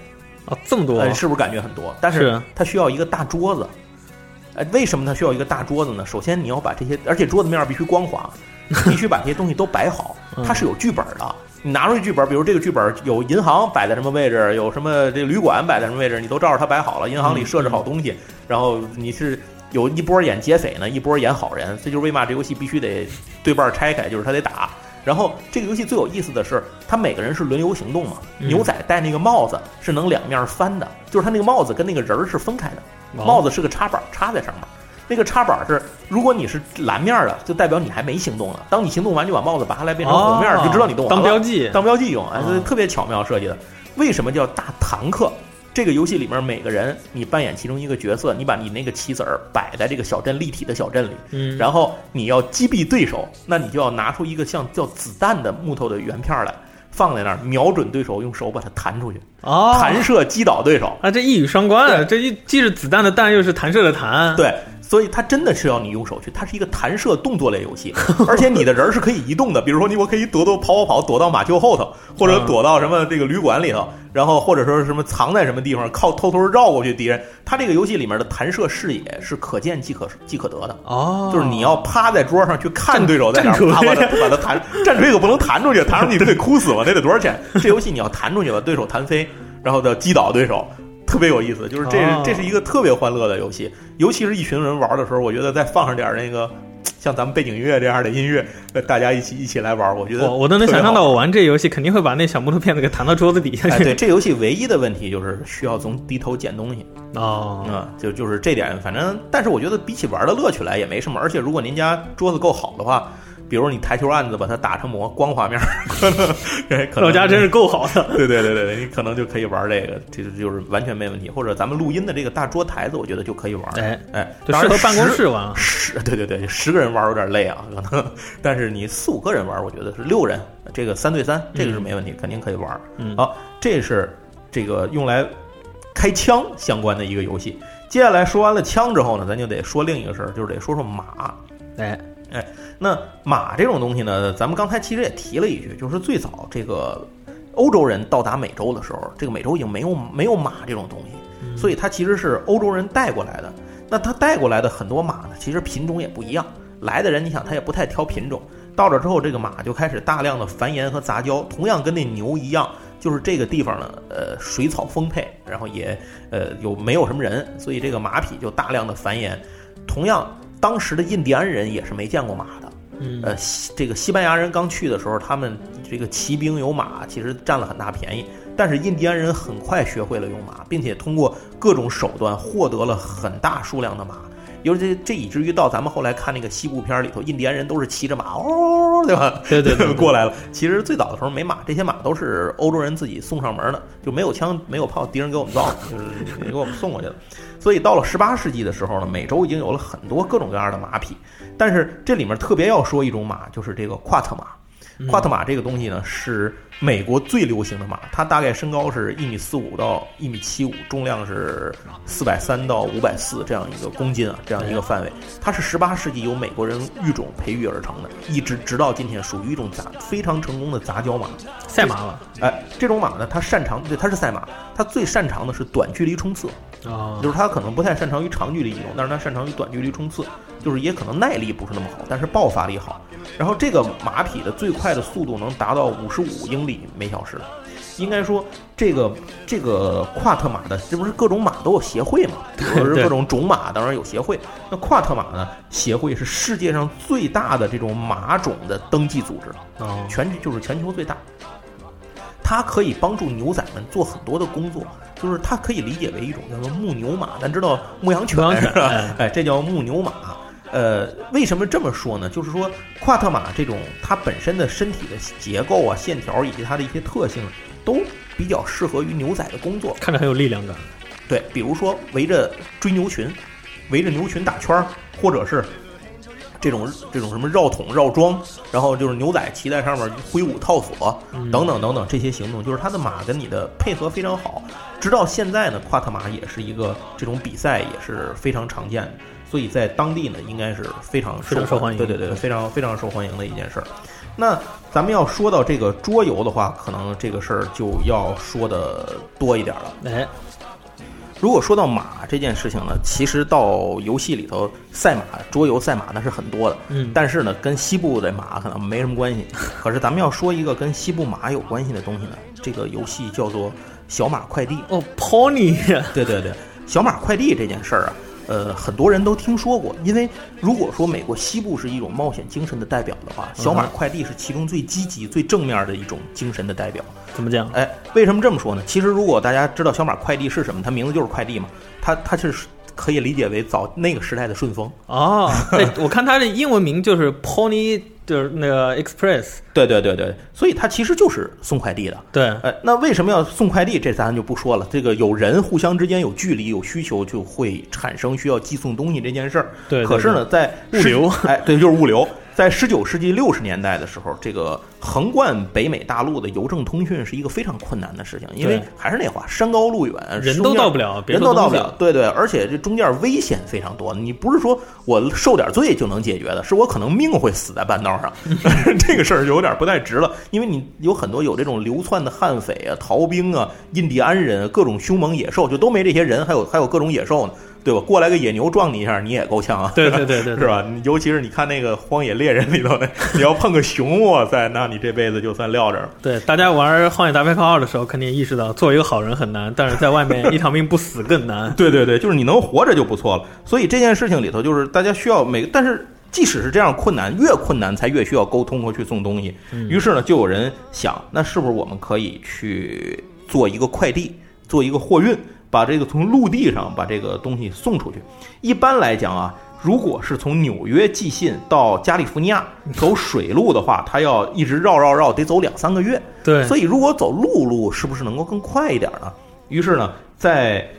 哦，这么多呃，是不是感觉很多？但是是它需要一个大桌子。哎，为什么它需要一个大桌子呢？首先你要把这些，而且桌子面儿必须光滑，必须把这些东西都摆好。它是有剧本的，你拿出去剧本，比如这个剧本有银行摆在什么位置，有什么这旅馆摆在什么位置，你都照着它摆好了。银行里设置好东西，然后你是有一波演劫匪呢，一波演好人，这就是为嘛这游戏必须得对半拆开，就是他得打。然后这个游戏最有意思的是，他每个人是轮流行动嘛。嗯牛仔戴那个帽子是能两面翻的，就是他那个帽子跟那个人儿是分开的，哦帽子是个插板插在上面。那个插板是，如果你是蓝面的，就代表你还没行动呢。当你行动完，就把帽子拔下来变成红面，哦就知道你动完了。当标记当标记用，哎，哦特别巧妙设计的。为什么叫大坦克？这个游戏里面每个人你扮演其中一个角色，你把你那个棋子儿摆在这个小镇立体的小镇里，嗯，然后你要击毙对手，那你就要拿出一个像叫子弹的木头的圆片儿来，放在那儿，瞄准对手，用手把它弹出去，哦，弹射击倒对手。啊，这一语双关啊！这一既是子弹的弹，又是弹射的弹。，对，所以它真的是要你用手去，它是一个弹射动作类游戏，而且你的人儿是可以移动的，比如说你我可以躲躲跑跑跑，躲到马厩后头，或者嗯躲到什么这个旅馆里头，然后或者说是什么藏在什么地方，靠偷偷绕过去敌人。它这个游戏里面的弹射视野是可见即可即可得的。哦，就是你要趴在桌上去看对手在哪 把它把它弹，战锤可不能弹出去，弹出去你得哭死吗，那得多少钱？这游戏你要弹出去把对手弹飞，然后再击倒对手，特别有意思。就是这是哦这是一个特别欢乐的游戏，尤其是一群人玩的时候，我觉得再放上点那个像咱们背景音乐这样的音乐，呃大家一起一起来玩，我觉得我我都能想象到，我玩这游戏肯定会把那小木头片子给弹到桌子底下哎，去。对，这游戏唯一的问题就是需要从低头捡东西。哦，啊、就就是这点，反正，但是我觉得比起玩的乐趣来也没什么。而且如果您家桌子够好的话，比如你台球案子把它打成模光滑面儿，可能哎可能老家真是够好的。对对对对对，你可能就可以玩这个，这就就是完全没问题。或者咱们录音的这个大桌台子，我觉得就可以玩。哎，哎，适合办公室玩。十 对对对，十个人玩有点累啊，可能，但是你四五个人玩，我觉得是六人，这个三对三，这个是没问题，肯定可以玩。嗯好，这是这个用来开枪相关的一个游戏。接下来说完了枪之后呢，咱就得说另一个事儿，就是得说说马。哎，那马这种东西呢，咱们刚才其实也提了一句，就是最早这个欧洲人到达美洲的时候，这个美洲已经没有没有马这种东西，所以它其实是欧洲人带过来的。那他带过来的很多马呢，其实品种也不一样。来的人，你想他也不太挑品种，到这之后，这个马就开始大量的繁衍和杂交，同样跟那牛一样，就是这个地方呢，呃，水草丰沛，然后也呃有没有什么人，所以这个马匹就大量的繁衍。同样，当时的印第安人也是没见过马的。嗯，呃，西这个西班牙人刚去的时候，他们这个骑兵有马，其实占了很大便宜。但是印第安人很快学会了用马，并且通过各种手段获得了很大数量的马。尤其这以至于到咱们后来看那个西部片里头，印第安人都是骑着马，哦，对吧？对对对对 过来了。其实最早的时候没马，这些马都是欧洲人自己送上门的，就没有枪没有炮，敌人给我们造的，就是 给我们送过去的。所以到了十八世纪的时候呢，美洲已经有了很多各种各样的马匹，但是这里面特别要说一种马，就是这个夸特马。夸特马这个东西呢，是美国最流行的马，它大概身高是一米四五到一米七五，重量是四百三到五百四这样一个公斤啊，这样一个范围。它是十八世纪由美国人育种培育而成的，一直直到今天属于一种杂非常成功的杂交马。赛马了。哎，这种马呢，它擅长对它是赛马，它最擅长的是短距离冲刺。哦，就是它可能不太擅长于长距离移动，但是它擅长于短距离冲刺，就是也可能耐力不是那么好，但是爆发力好。然后这个马匹的最快的速度能达到五十五英里每小时。应该说，这个这个夸特马的，这不是各种马都有协会嘛？或者是各种种马，当然有协会。那夸特马呢？协会是世界上最大的这种马种的登记组织。哦，全就是全球最大。它可以帮助牛仔们做很多的工作，就是它可以理解为一种叫做牧牛马，咱知道牧羊犬？哎，这叫牧牛马。呃，为什么这么说呢？就是说，夸特马这种它本身的身体的结构啊、线条以及它的一些特性，都比较适合于牛仔的工作。看着很有力量感。对，比如说围着追牛群，围着牛群打圈儿，或者是这种这种什么绕桶绕桩，然后就是牛仔骑在上面挥舞套索等等等等这些行动，就是它的马跟你的配合非常好。直到现在呢，夸特马也是一个这种比赛也是非常常见的，所以在当地呢应该是非常非常受欢迎对对对，非常非常受欢迎的一件事儿。那咱们要说到这个桌游的话，可能这个事儿就要说的多一点了。哎，如果说到马这件事情呢，其实到游戏里头赛马、桌游赛马那是很多的，嗯但是呢，跟西部的马可能没什么关系。可是咱们要说一个跟西部马有关系的东西呢，这个游戏叫做小马快递。哦，Pony，对对对，小马快递这件事儿啊，呃，很多人都听说过。因为如果说美国西部是一种冒险精神的代表的话，小马快递是其中最积极、最正面的一种精神的代表。怎么讲？哎，为什么这么说呢？其实如果大家知道小马快递是什么，它名字就是快递嘛，它它是可以理解为早那个时代的顺丰。哦，哎，我看它的英文名就是 Pony，就是那个 Express。对对对对，所以它其实就是送快递的。对，呃，那为什么要送快递？这咱就不说了。这个有人互相之间有距离、有需求，就会产生需要寄送东西这件事儿。对对可是呢，在物流十 哎，对，就是物流。在十九世纪六十年代的时候，这个横贯北美大陆的邮政通讯是一个非常困难的事情，因为还是那话，山高路远，人都到不了，别人都到不了，对对，而且这中间危险非常多。你不是说我受点罪就能解决的，是我可能命会死在半道上，这个事儿就有点不太值了。因为你有很多有这种流窜的悍匪啊、逃兵啊、印第安人，各种凶猛野兽，就都没这些人，还有还有各种野兽呢，对吧？过来个野牛撞你一下，你也够呛啊。对对对对对是吧？尤其是你看那个《荒野猎人》里头的，你要碰个熊，哇塞，那你这辈子就算撂这儿了。对，大家玩《荒野大镖客二》的时候，肯定意识到做一个好人很难，但是在外面一条命不死更难。对对对，就是你能活着就不错了。所以这件事情里头，就是大家需要每，但是即使是这样困难，越困难才越需要沟通和去送东西。于是呢，就有人想，那是不是我们可以去做一个快递，做一个货运，把这个从陆地上把这个东西送出去？一般来讲啊。如果是从纽约寄信到加利福尼亚走水路的话，它要一直绕绕绕，得走两三个月。对，所以如果走陆路，是不是能够更快一点呢？于是呢，在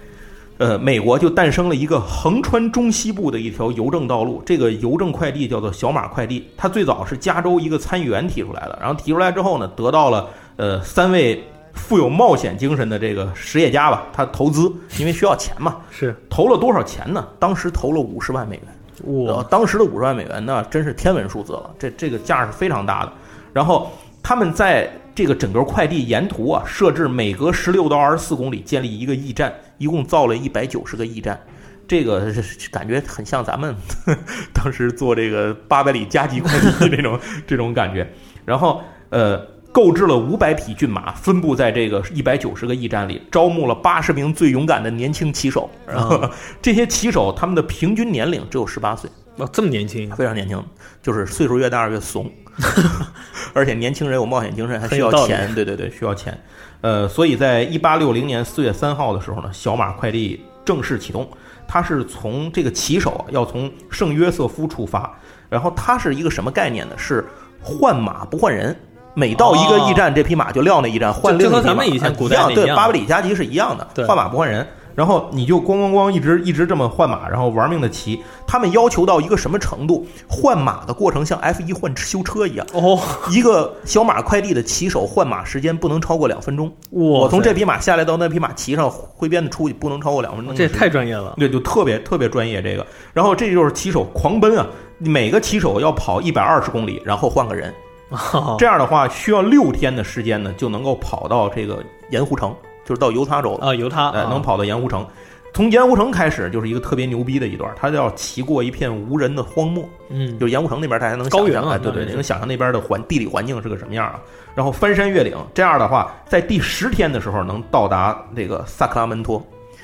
呃美国就诞生了一个横穿中西部的一条邮政道路，这个邮政快递叫做小马快递。它最早是加州一个参议员提出来的，然后提出来之后呢，得到了呃三位富有冒险精神的这个实业家吧，他投资，因为需要钱嘛，是投了多少钱呢？当时投了五十万美元。然后我当时的五十万美元那真是天文数字了，这这个价是非常大的。然后他们在这个整个快递沿途啊，设置每隔十六到二十四公里建立一个驿站，一共造了一百九十个驿站。这个是感觉很像咱们 当时做这个八百里加急快递的这种这种感觉。然后呃，购置了五百匹骏马，分布在这个一百九十个驿站里，招募了八十名最勇敢的年轻骑手。然后 这些骑手他们的平均年龄只有十八岁。哦这么年轻，非常年轻，就是岁数越大越怂，而且年轻人有冒险精神，还需要钱，对对对，需要钱。呃，所以在一八六零年四月三号的时候呢，小马快递正式启动。它是从这个骑手啊要从圣约瑟夫出发，然后它是一个什么概念呢？是换马不换人。每到一个驿站，这匹马就撂那驿站，换另一匹马。就和咱们以前古代一样对，那一样巴布里加急是一样的，换马不换人。然后你就咣咣咣一直一直这么换马，然后玩命的骑。他们要求到一个什么程度？换马的过程像 F 一换修车一样。哦，一个小马快递的骑手换马时间不能超过两分钟。我我从这匹马下来到那匹马骑上挥鞭子出去，不能超过两分钟这也。太专业了。对，就特别特别专业这个。然后这就是骑手狂奔啊，每个骑手要跑一百二十公里，然后换个人。哦这样的话，需要六天的时间呢，就能够跑到这个盐湖城，就是到犹他州了。啊，犹他哎，能跑到盐湖城。从盐湖城开始就是一个特别牛逼的一段，他要骑过一片无人的荒漠，嗯，就是盐湖城那边，大家能想高原啊对对，那是能想象那边的环地理环境是个什么样啊？然后翻山越岭，这样的话，在第十天的时候能到达这个萨克拉门托。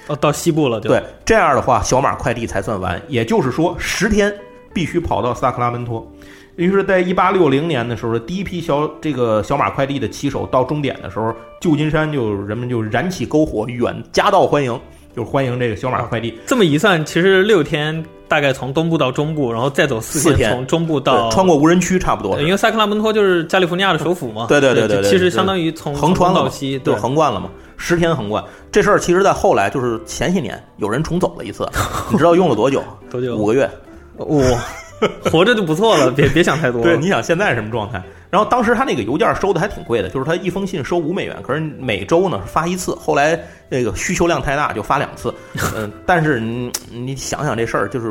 哦，到西部了，对，这样的话，小马快递才算完。也就是说，十天必须跑到萨克拉门托。于是，在一八六零年的时候，第一批小这个小马快递的骑手到终点的时候，旧金山就人们就燃起篝火，远夹道欢迎，就是欢迎这个小马快递。这么一算，其实六天大概从东部到中部，然后再走四四天从中部到穿过无人区，差不多因为塞克拉门托就是加利福尼亚的首府嘛。对对对对其实相当于从横穿到西，就对，横贯了嘛，十天横贯。这事儿其实，在后来就是前些年有人重走了一次，你知道用了多久？多久？五个月。哇，活着就不错了，别别想太多。对，你想现在什么状态？然后当时他那个邮件收的还挺贵的，就是他一封信收五美元，可是每周呢发一次。后来那个需求量太大，就发两次。嗯，但是你你想想这事儿，就是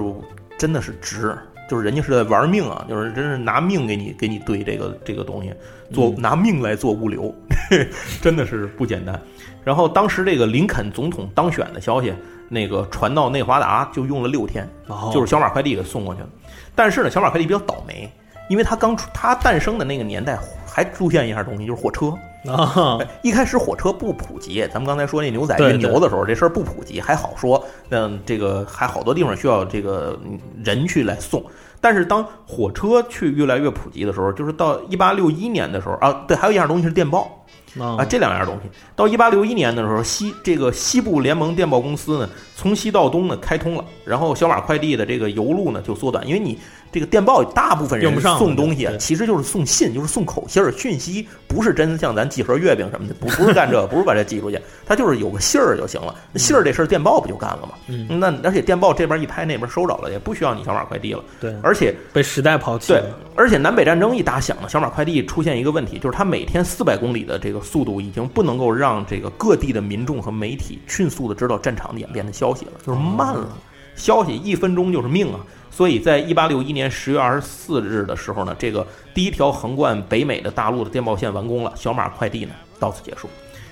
真的是值，就是人家是在玩命啊，就是真是拿命给你给你堆这个这个东西，做拿命来做物流，真的是不简单。然后当时这个林肯总统当选的消息，那个传到内华达就用了六天，哦就是小马快递给送过去了。但是呢，小马快递比较倒霉，因为它刚出它诞生的那个年代还出现一样东西，就是火车。啊，哎一开始火车不普及，咱们刚才说那牛仔运牛的时候，这事儿不普及还好说，嗯，这个还好多地方需要这个嗯人去来送。但是当火车去越来越普及的时候，就是到一八六一年的时候啊，对，还有一样东西是电报。啊，啊，这两样东西，到一八六一年的时候，西这个西部联盟电报公司呢，从西到东呢开通了，然后小马快递的这个邮路呢就缩短，因为你这个电报大部分人用不上送东西啊，其实就是送信，就是送口信儿，讯息不是真像咱寄盒月饼什么的，不不是干这个，不是把这寄出去，它就是有个信儿就行了。信儿这事儿电报不就干了吗？嗯，那而且电报这边一拍，那边收着了，也不需要你小马快递了。对，而且被时代抛弃对了。，而且南北战争一打响呢，小马快递出现一个问题，就是它每天四百公里的这个速度，已经不能够让这个各地的民众和媒体迅速的知道战场演变的消息了，就是慢了。消息一分钟就是命啊！所以在一八六一年十月二十四日的时候呢，这个第一条横贯北美的大陆的电报线完工了，小马快递呢到此结束。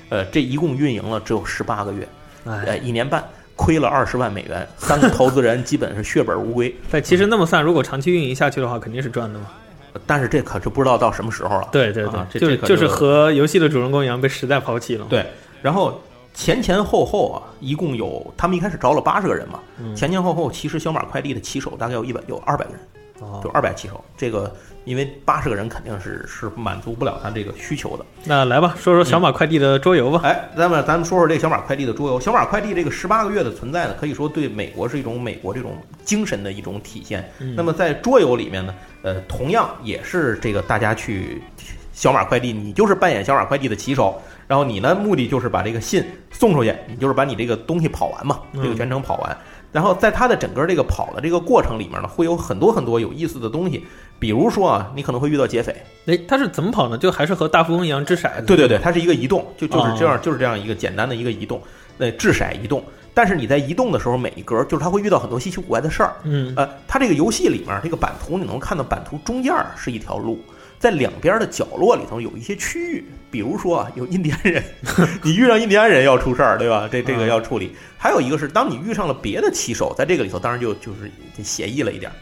呃，这一共运营了只有十八个月，呃，哎，一年半，亏了二十万美元，三个投资人基本是血本无归。但其实那么算，如果长期运营下去的话，肯定是赚的嘛。但是这可是不知道到什么时候了。对对对，啊这就是就是和游戏的主人公一样，被时代抛弃了。对，然后前前后后啊，一共有他们一开始招了八十个人嘛，嗯前前后后其实小马快递的骑手大概有一百有二百个人，哦就二百骑手。这个因为八十个人肯定是是满足不了他这个需求的。那来吧，说说小马快递的桌游吧。哎，那么咱们说说这个小马快递的桌游。小马快递这个十八个月的存在呢，可以说对美国是一种美国这种精神的一种体现。嗯那么在桌游里面呢，呃，同样也是这个大家去小马快递，你就是扮演小马快递的骑手，然后你呢目的就是把这个信送出去，你就是把你这个东西跑完嘛，嗯这个全程跑完。然后在它的整个这个跑的这个过程里面呢，会有很多很多有意思的东西，比如说啊，你可能会遇到劫匪，哎，它是怎么跑呢？就还是和大富翁一样掷骰子？对对对，它是一个移动，就就是这样，哦就是这样一个简单的一个移动，那，掷骰移动。但是你在移动的时候，每一格就是它会遇到很多稀奇古怪的事儿。嗯，呃，它这个游戏里面这个版图，你能看到版图中间儿是一条路，在两边的角落里头有一些区域，比如说啊，有印第安人，你遇上印第安人要出事儿，对吧？这这个嗯要处理。还有一个是，当你遇上了别的骑手，在这个里头，当然就就是协议了一点儿。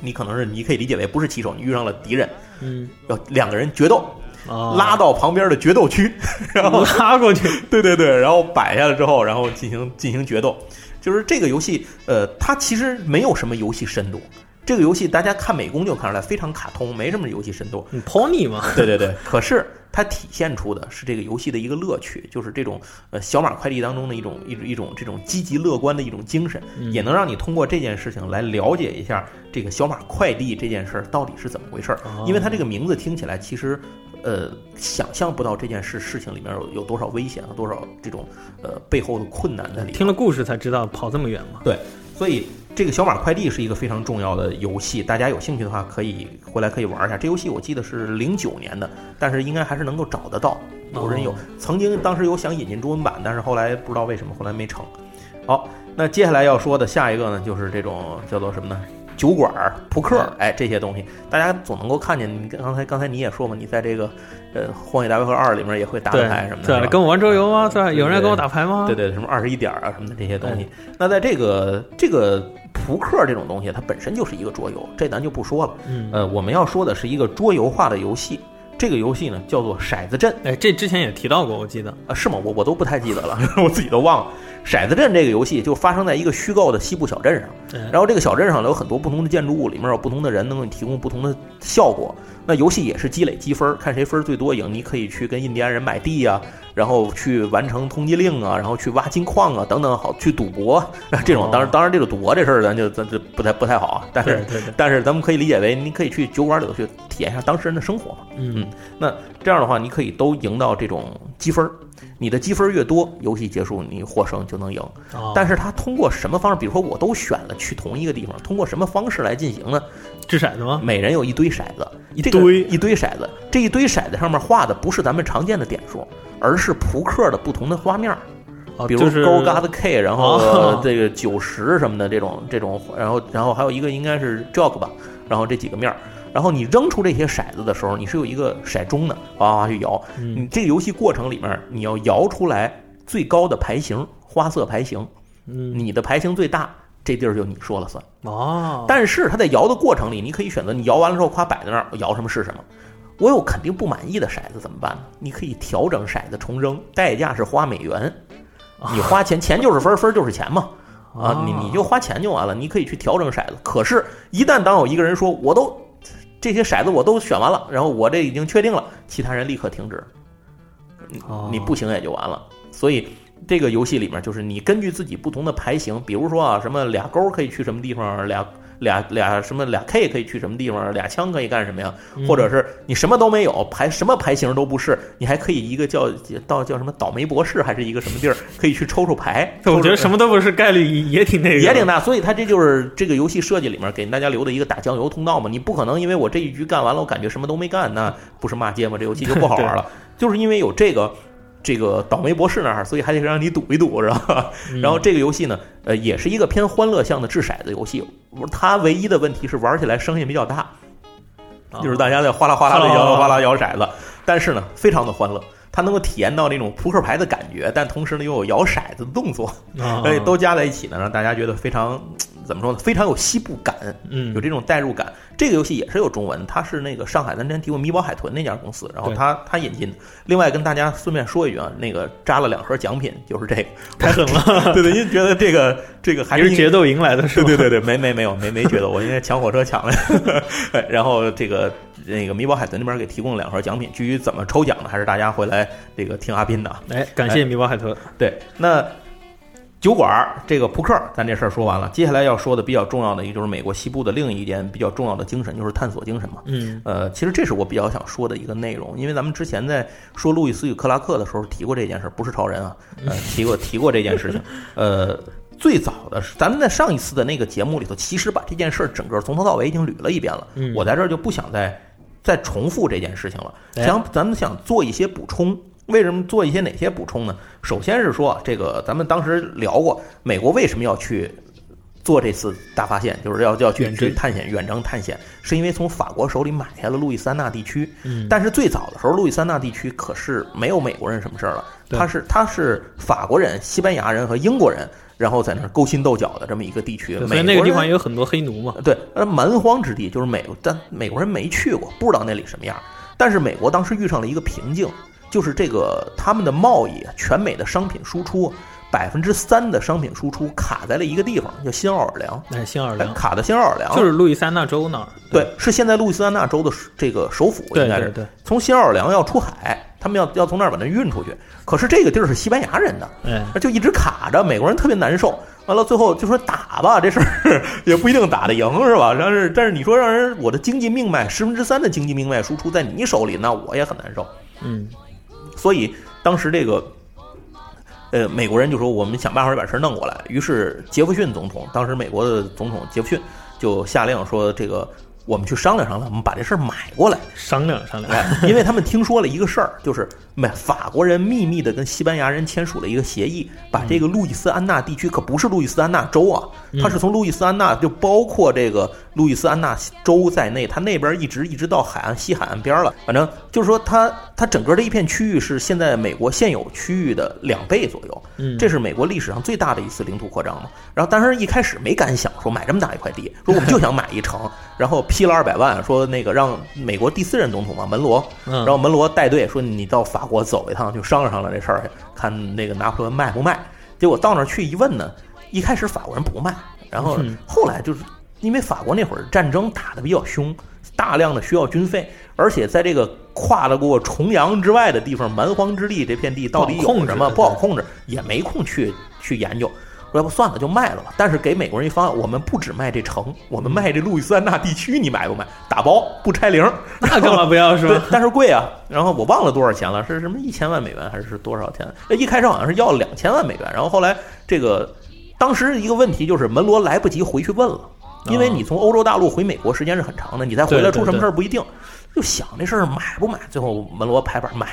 你可能是你可以理解为不是骑手，你遇上了敌人，嗯，要两个人决斗，啊，拉到旁边的决斗区，然后拉过去。对对对，然后摆下来之后，然后进行进行决斗。就是这个游戏，呃，它其实没有什么游戏深度。这个游戏大家看美工就看出来非常卡通，没什么游戏深度。你 pony 嘛？对对对，可是它体现出的是这个游戏的一个乐趣，就是这种呃小马快递当中的一种一种一种这种积极乐观的一种精神，嗯也能让你通过这件事情来了解一下这个小马快递这件事儿到底是怎么回事儿。哦因为它这个名字听起来其实，呃，想象不到这件事事情里面有有多少危险和多少这种呃背后的困难在里面。听了故事才知道跑这么远嘛。对所以这个小马快递是一个非常重要的游戏，大家有兴趣的话可以回来可以玩一下。这游戏我记得是零九年的，但是应该还是能够找得到，有人有哦。曾经当时有想引进中文版，但是后来不知道为什么后来没成。好，那接下来要说的下一个呢，就是这种叫做什么呢？酒馆儿、扑克儿，哎，这些东西，大家总能够看见。你刚才刚才你也说嘛，你在这个呃《荒野大镖客二》里面也会打牌什么的，对，跟我玩桌游吗？对有人来跟我打牌吗？对对，什么二十一点啊什么的这些东西。那在这个这个扑克这种东西，它本身就是一个桌游，这咱就不说了。嗯，呃，我们要说的是一个桌游化的游戏。这个游戏呢叫做骰子阵哎，这之前也提到过，我记得。啊，是吗？我我都不太记得了，我自己都忘了。骰子阵这个游戏就发生在一个虚构的西部小镇上，哎然后这个小镇上呢有很多不同的建筑物，里面有不同的人能给你提供不同的效果。那游戏也是积累积分，看谁分最多赢。你可以去跟印第安人买地呀、然后去完成通缉令啊，然后去挖金矿啊等等，好去赌博。这种当然当然这个赌博这事儿咱就咱就不太不太好啊，但是但是咱们可以理解为，你可以去酒馆里头去体验一下当事人的生活嘛。嗯那这样的话，你可以都赢到这种积分儿，你的积分儿越多，游戏结束你获胜就能赢。哦但是它通过什么方式？比如说我都选了去同一个地方，通过什么方式来进行呢？掷骰子吗？每人有一堆骰子，一这个堆一堆骰子，这一堆骰子上面画的不是咱们常见的点数，而是扑克的不同的画面儿。哦，比如就是勾嘎的 K，然后、哦这个九十什么的这种这种，然后然后还有一个应该是 Jog 吧，然后这几个面儿，然后你扔出这些骰子的时候，你是有一个骰盅的，哗哗去摇。嗯你这个游戏过程里面，你要摇出来最高的牌型，花色牌型，嗯你的牌型最大，这地儿就你说了算。哦，但是它在摇的过程里，你可以选择你摇完了之后，夸摆在那儿，我摇什么是什么。我有肯定不满意的骰子怎么办呢？你可以调整骰子重扔，代价是花美元。你花钱，钱就是分儿，分儿就是钱嘛。啊，你你就花钱就完了，你可以去调整骰子。可是，一旦当有一个人说我都这些骰子我都选完了，然后我这已经确定了，其他人立刻停止，哦你不行也就完了。所以这个游戏里面就是你根据自己不同的牌型，比如说啊，什么俩勾可以去什么地方，俩俩俩什么俩 K 可以去什么地方，俩枪可以干什么呀？嗯或者是你什么都没有，牌什么牌型都不是，你还可以一个叫到叫什么倒霉博士，还是一个什么地儿，可以去抽抽牌。我觉得什么么都不是，概率也挺那个，也挺大，所以它这就是这个游戏设计里面给大家留的一个打酱油通道嘛。你不可能因为我这一局干完了，我感觉什么都没干，那不是骂街吗？这游戏就不好玩了。就是因为有这个这个倒霉博士那儿，所以还得让你赌一赌，是吧？嗯然后这个游戏呢，呃，也是一个偏欢乐向的掷骰子游戏。它唯一的问题是玩起来声音比较大，哦就是大家在哗啦哗啦的摇哗啦摇骰子，但是呢，非常的欢乐。它能够体验到那种扑克牌的感觉，但同时呢又有摇骰子的动作，啊所以都加在一起呢，让大家觉得非常怎么说呢？非常有西部感，嗯有这种代入感。这个游戏也是有中文，它是那个上海咱之前提过米宝海豚那家公司，然后对它它引进的。另外跟大家顺便说一句啊，那个扎了两盒奖品，就是这个，太狠了，对对，因为觉得这个这个还还是决斗赢来的是吧？对对对对，没没没有没没觉得我应该抢火车抢了，哎然后这个那个米宝海豚那边给提供了两盒奖品，至于怎么抽奖呢，还是大家回来这个听阿斌的啊。哎，感谢米宝海豚。对，那酒馆儿这个扑克儿，咱这事儿说完了，接下来要说的比较重要的，也就是美国西部的另一点比较重要的精神，就是探索精神嘛。嗯呃，其实这是我比较想说的一个内容，因为咱们之前在说路易斯与克拉克的时候提过这件事，不是超人啊，呃，提过提过这件事情。呃，最早的是咱们在上一次的那个节目里头，其实把这件事儿整个从头到尾已经捋了一遍了。嗯我在这儿就不想再再重复这件事情了，哎想咱们想做一些补充。为什么做一些哪些补充呢？首先是说，这个咱们当时聊过，美国为什么要去做这次大发现，就是要要去去探险、远征探险，是因为从法国手里买下了路易斯安那地区。嗯，但是最早的时候，路易斯安那地区可是没有美国人什么事儿了，他是他是法国人、西班牙人和英国人，然后在那儿勾心斗角的这么一个地区。所以那个地方也有很多黑奴嘛。对，呃，蛮荒之地，就是美，但美国人没去过，不知道那里什么样。但是美国当时遇上了一个瓶颈，就是这个他们的贸易，全美的商品输出百分之三的商品输出卡在了一个地方，叫新奥尔良，哎，新奥尔良哎卡在新奥尔良，就是路易斯安那州那儿。对，是现在路易斯安那州的这个首府，应该是对对对，从新奥尔良要出海，他们要要从那儿把那运出去。可是这个地儿是西班牙人的，哎，就一直卡着，美国人特别难受。完了，最后就说打吧，这事儿也不一定打得赢，是吧？但是但是你说让人我的经济命脉十分之三的经济命脉输出在你手里，那我也很难受。嗯所以当时这个，呃，美国人就说我们想办法把事儿弄过来。于是杰弗逊总统，当时美国的总统杰弗逊就下令说，这个我们去商量商量，我们把这事儿买过来。商量商量。哎，因为他们听说了一个事儿，就是美法国人秘密的跟西班牙人签署了一个协议，把这个路易斯安那地区可不是路易斯安那州啊，它是从路易斯安那就包括这个路易斯安那州在内，它那边一直一直到海岸西海岸边了。反正就是说它，它整个这一片区域是现在美国现有区域的两倍左右，嗯这是美国历史上最大的一次领土扩张嘛。然后当时一开始没敢想说买这么大一块地，说我们就想买一城，然后批了二百万，说那个让美国第四任总统嘛门罗，嗯然后门罗带队说你到法国走一趟，就商量商量这事儿去，看那个拿破仑卖不卖。结果到那儿去一问呢，一开始法国人不卖，然后嗯后来就是因为法国那会儿战争打得比较凶，大量的需要军费，而且在这个跨得过重洋之外的地方，蛮荒之地这片地到底有什么不好控制，也没空去去研究。说要不算了，就卖了吧。但是给美国人一方案，我们不只卖这城，我们卖这路易斯安那地区，你买不买？打包不拆零。那干嘛不要是吧？，但是贵啊。然后我忘了多少钱了，是什么一千万美元还是多少钱？呃一开始好像是要两千万美元，然后后来这个当时一个问题就是门罗来不及回去问了，因为你从欧洲大陆回美国时间是很长的，你再回来出什么事儿不一定。就想这事儿买不买，最后门罗拍板买，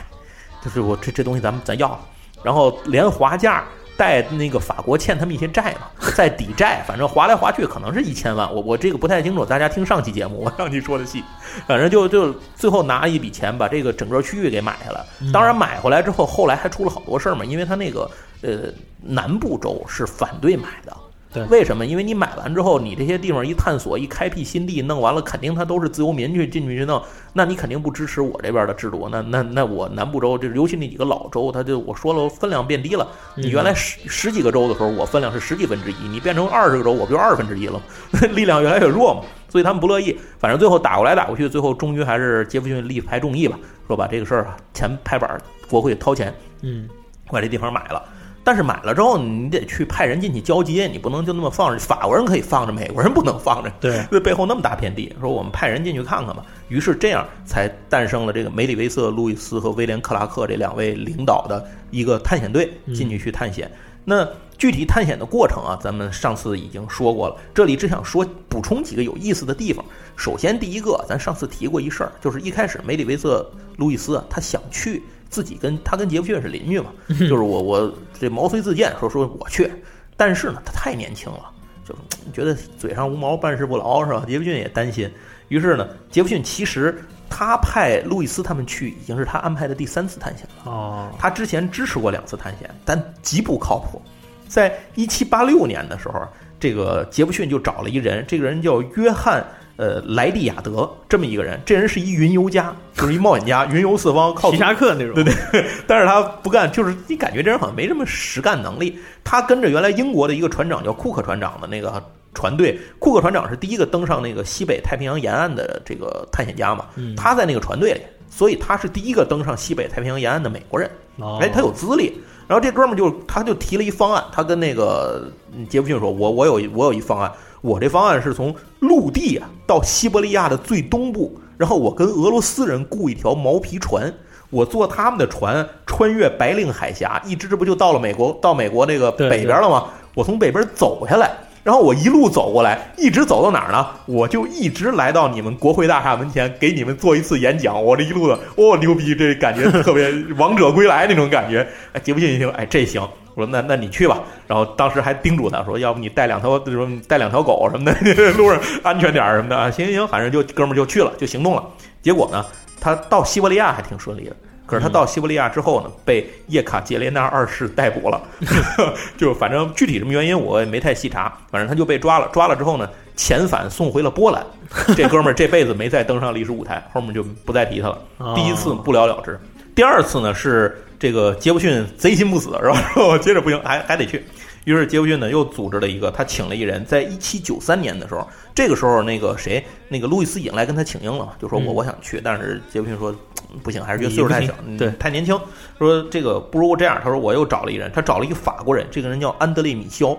就是我这这东西咱们咱要了，然后连划价。带那个法国欠他们一些债嘛，在抵债，反正划来划去可能是一千万，我我这个不太清楚，大家听上期节目我上期说的细，反正就就最后拿了一笔钱把这个整个区域给买下来。当然买回来之后，后来还出了好多事儿嘛，因为他那个呃南部州是反对买的。对为什么？因为你买完之后，你这些地方一探索、一开辟新地，弄完了，肯定它都是自由民去进去去弄，那你肯定不支持我这边的制度。那那那我南部州，就是尤其那几个老州，他就我说了分量变低了。你原来十十几个州的时候，我分量是十几分之一，你变成二十个州，我不就二分之一了吗？力量越来越弱嘛，所以他们不乐意。反正最后打过来打过去，最后终于还是杰弗逊力排众议吧，说把这个事儿啊钱拍板，国会掏钱嗯，把这地方买了。但是买了之后，你得去派人进去交接，你不能就那么放着。法国人可以放着，美国人不能放着。对，因为背后那么大片地，说我们派人进去看看吧。于是这样才诞生了这个梅里维瑟·路易斯和威廉·克拉克这两位领导的一个探险队进去去探险。那具体探险的过程啊，咱们上次已经说过了，这里只想说补充几个有意思的地方。首先，第一个，咱上次提过一事儿，就是一开始梅里维瑟·路易斯啊，他想去。自己跟他跟杰弗逊是邻居嘛，就是我我这毛遂自荐说说我去，但是呢他太年轻了，就是觉得嘴上无毛办事不牢是吧？杰弗逊也担心，于是呢杰弗逊其实他派路易斯他们去已经是他安排的第三次探险了。哦，他之前支持过两次探险，但极不靠谱。在一七八六年的时候，这个杰弗逊就找了一人，这个人叫约翰。呃，莱蒂亚德这么一个人，这人是一云游家，就是一冒险家，云游四方，靠皮夹克那种。对对，但是他不干，就是你感觉这人好像没什么实干能力。他跟着原来英国的一个船长叫库克船长的那个船队，库克船长是第一个登上那个西北太平洋沿岸的这个探险家嘛，他在那个船队里，所以他是第一个登上西北太平洋沿岸的美国人。哦哎，他有资历。然后这哥们儿就他就提了一方案，他跟那个杰弗逊说：“我我有我有一方案，我这方案是从陆地啊到西伯利亚的最东部，然后我跟俄罗斯人雇一条毛皮船，我坐他们的船穿越白令海峡，一直这不就到了美国到美国那个北边了吗？我从北边走下来。”然后我一路走过来，一直走到哪儿呢？我就一直来到你们国会大厦门前，给你们做一次演讲。我这一路的，哦，牛逼，这感觉特别王者归来那种感觉。哎，杰弗逊一听，哎，这行。我说那那你去吧。然后当时还叮嘱他说，要不你带两条，什么带两条狗什么的，路上安全点什么的啊。行行行，反正就哥们儿就去了，就行动了。结果呢，他到西伯利亚还挺顺利的。可是他到西伯利亚之后呢，被叶卡捷琳娜二世逮捕了，就反正具体什么原因我也没太细查，反正他就被抓了。抓了之后呢，遣返送回了波兰。这哥们儿这辈子没再登上历史舞台，后面就不再提他了。第一次不了了之，第二次呢是这个杰弗逊贼心不死，是吧？接着不行，还还得去。于是杰弗逊呢又组织了一个，他请了一人，在一七九三年的时候，这个时候那个谁，那个路易斯已经来跟他请缨了嘛，就说我嗯。我想去，但是杰弗逊说嗯不行，还是觉得岁数太小，你不行嗯太年轻，说这个不如这样，他说我又找了一人，他找了一个法国人，这个人叫安德烈米肖，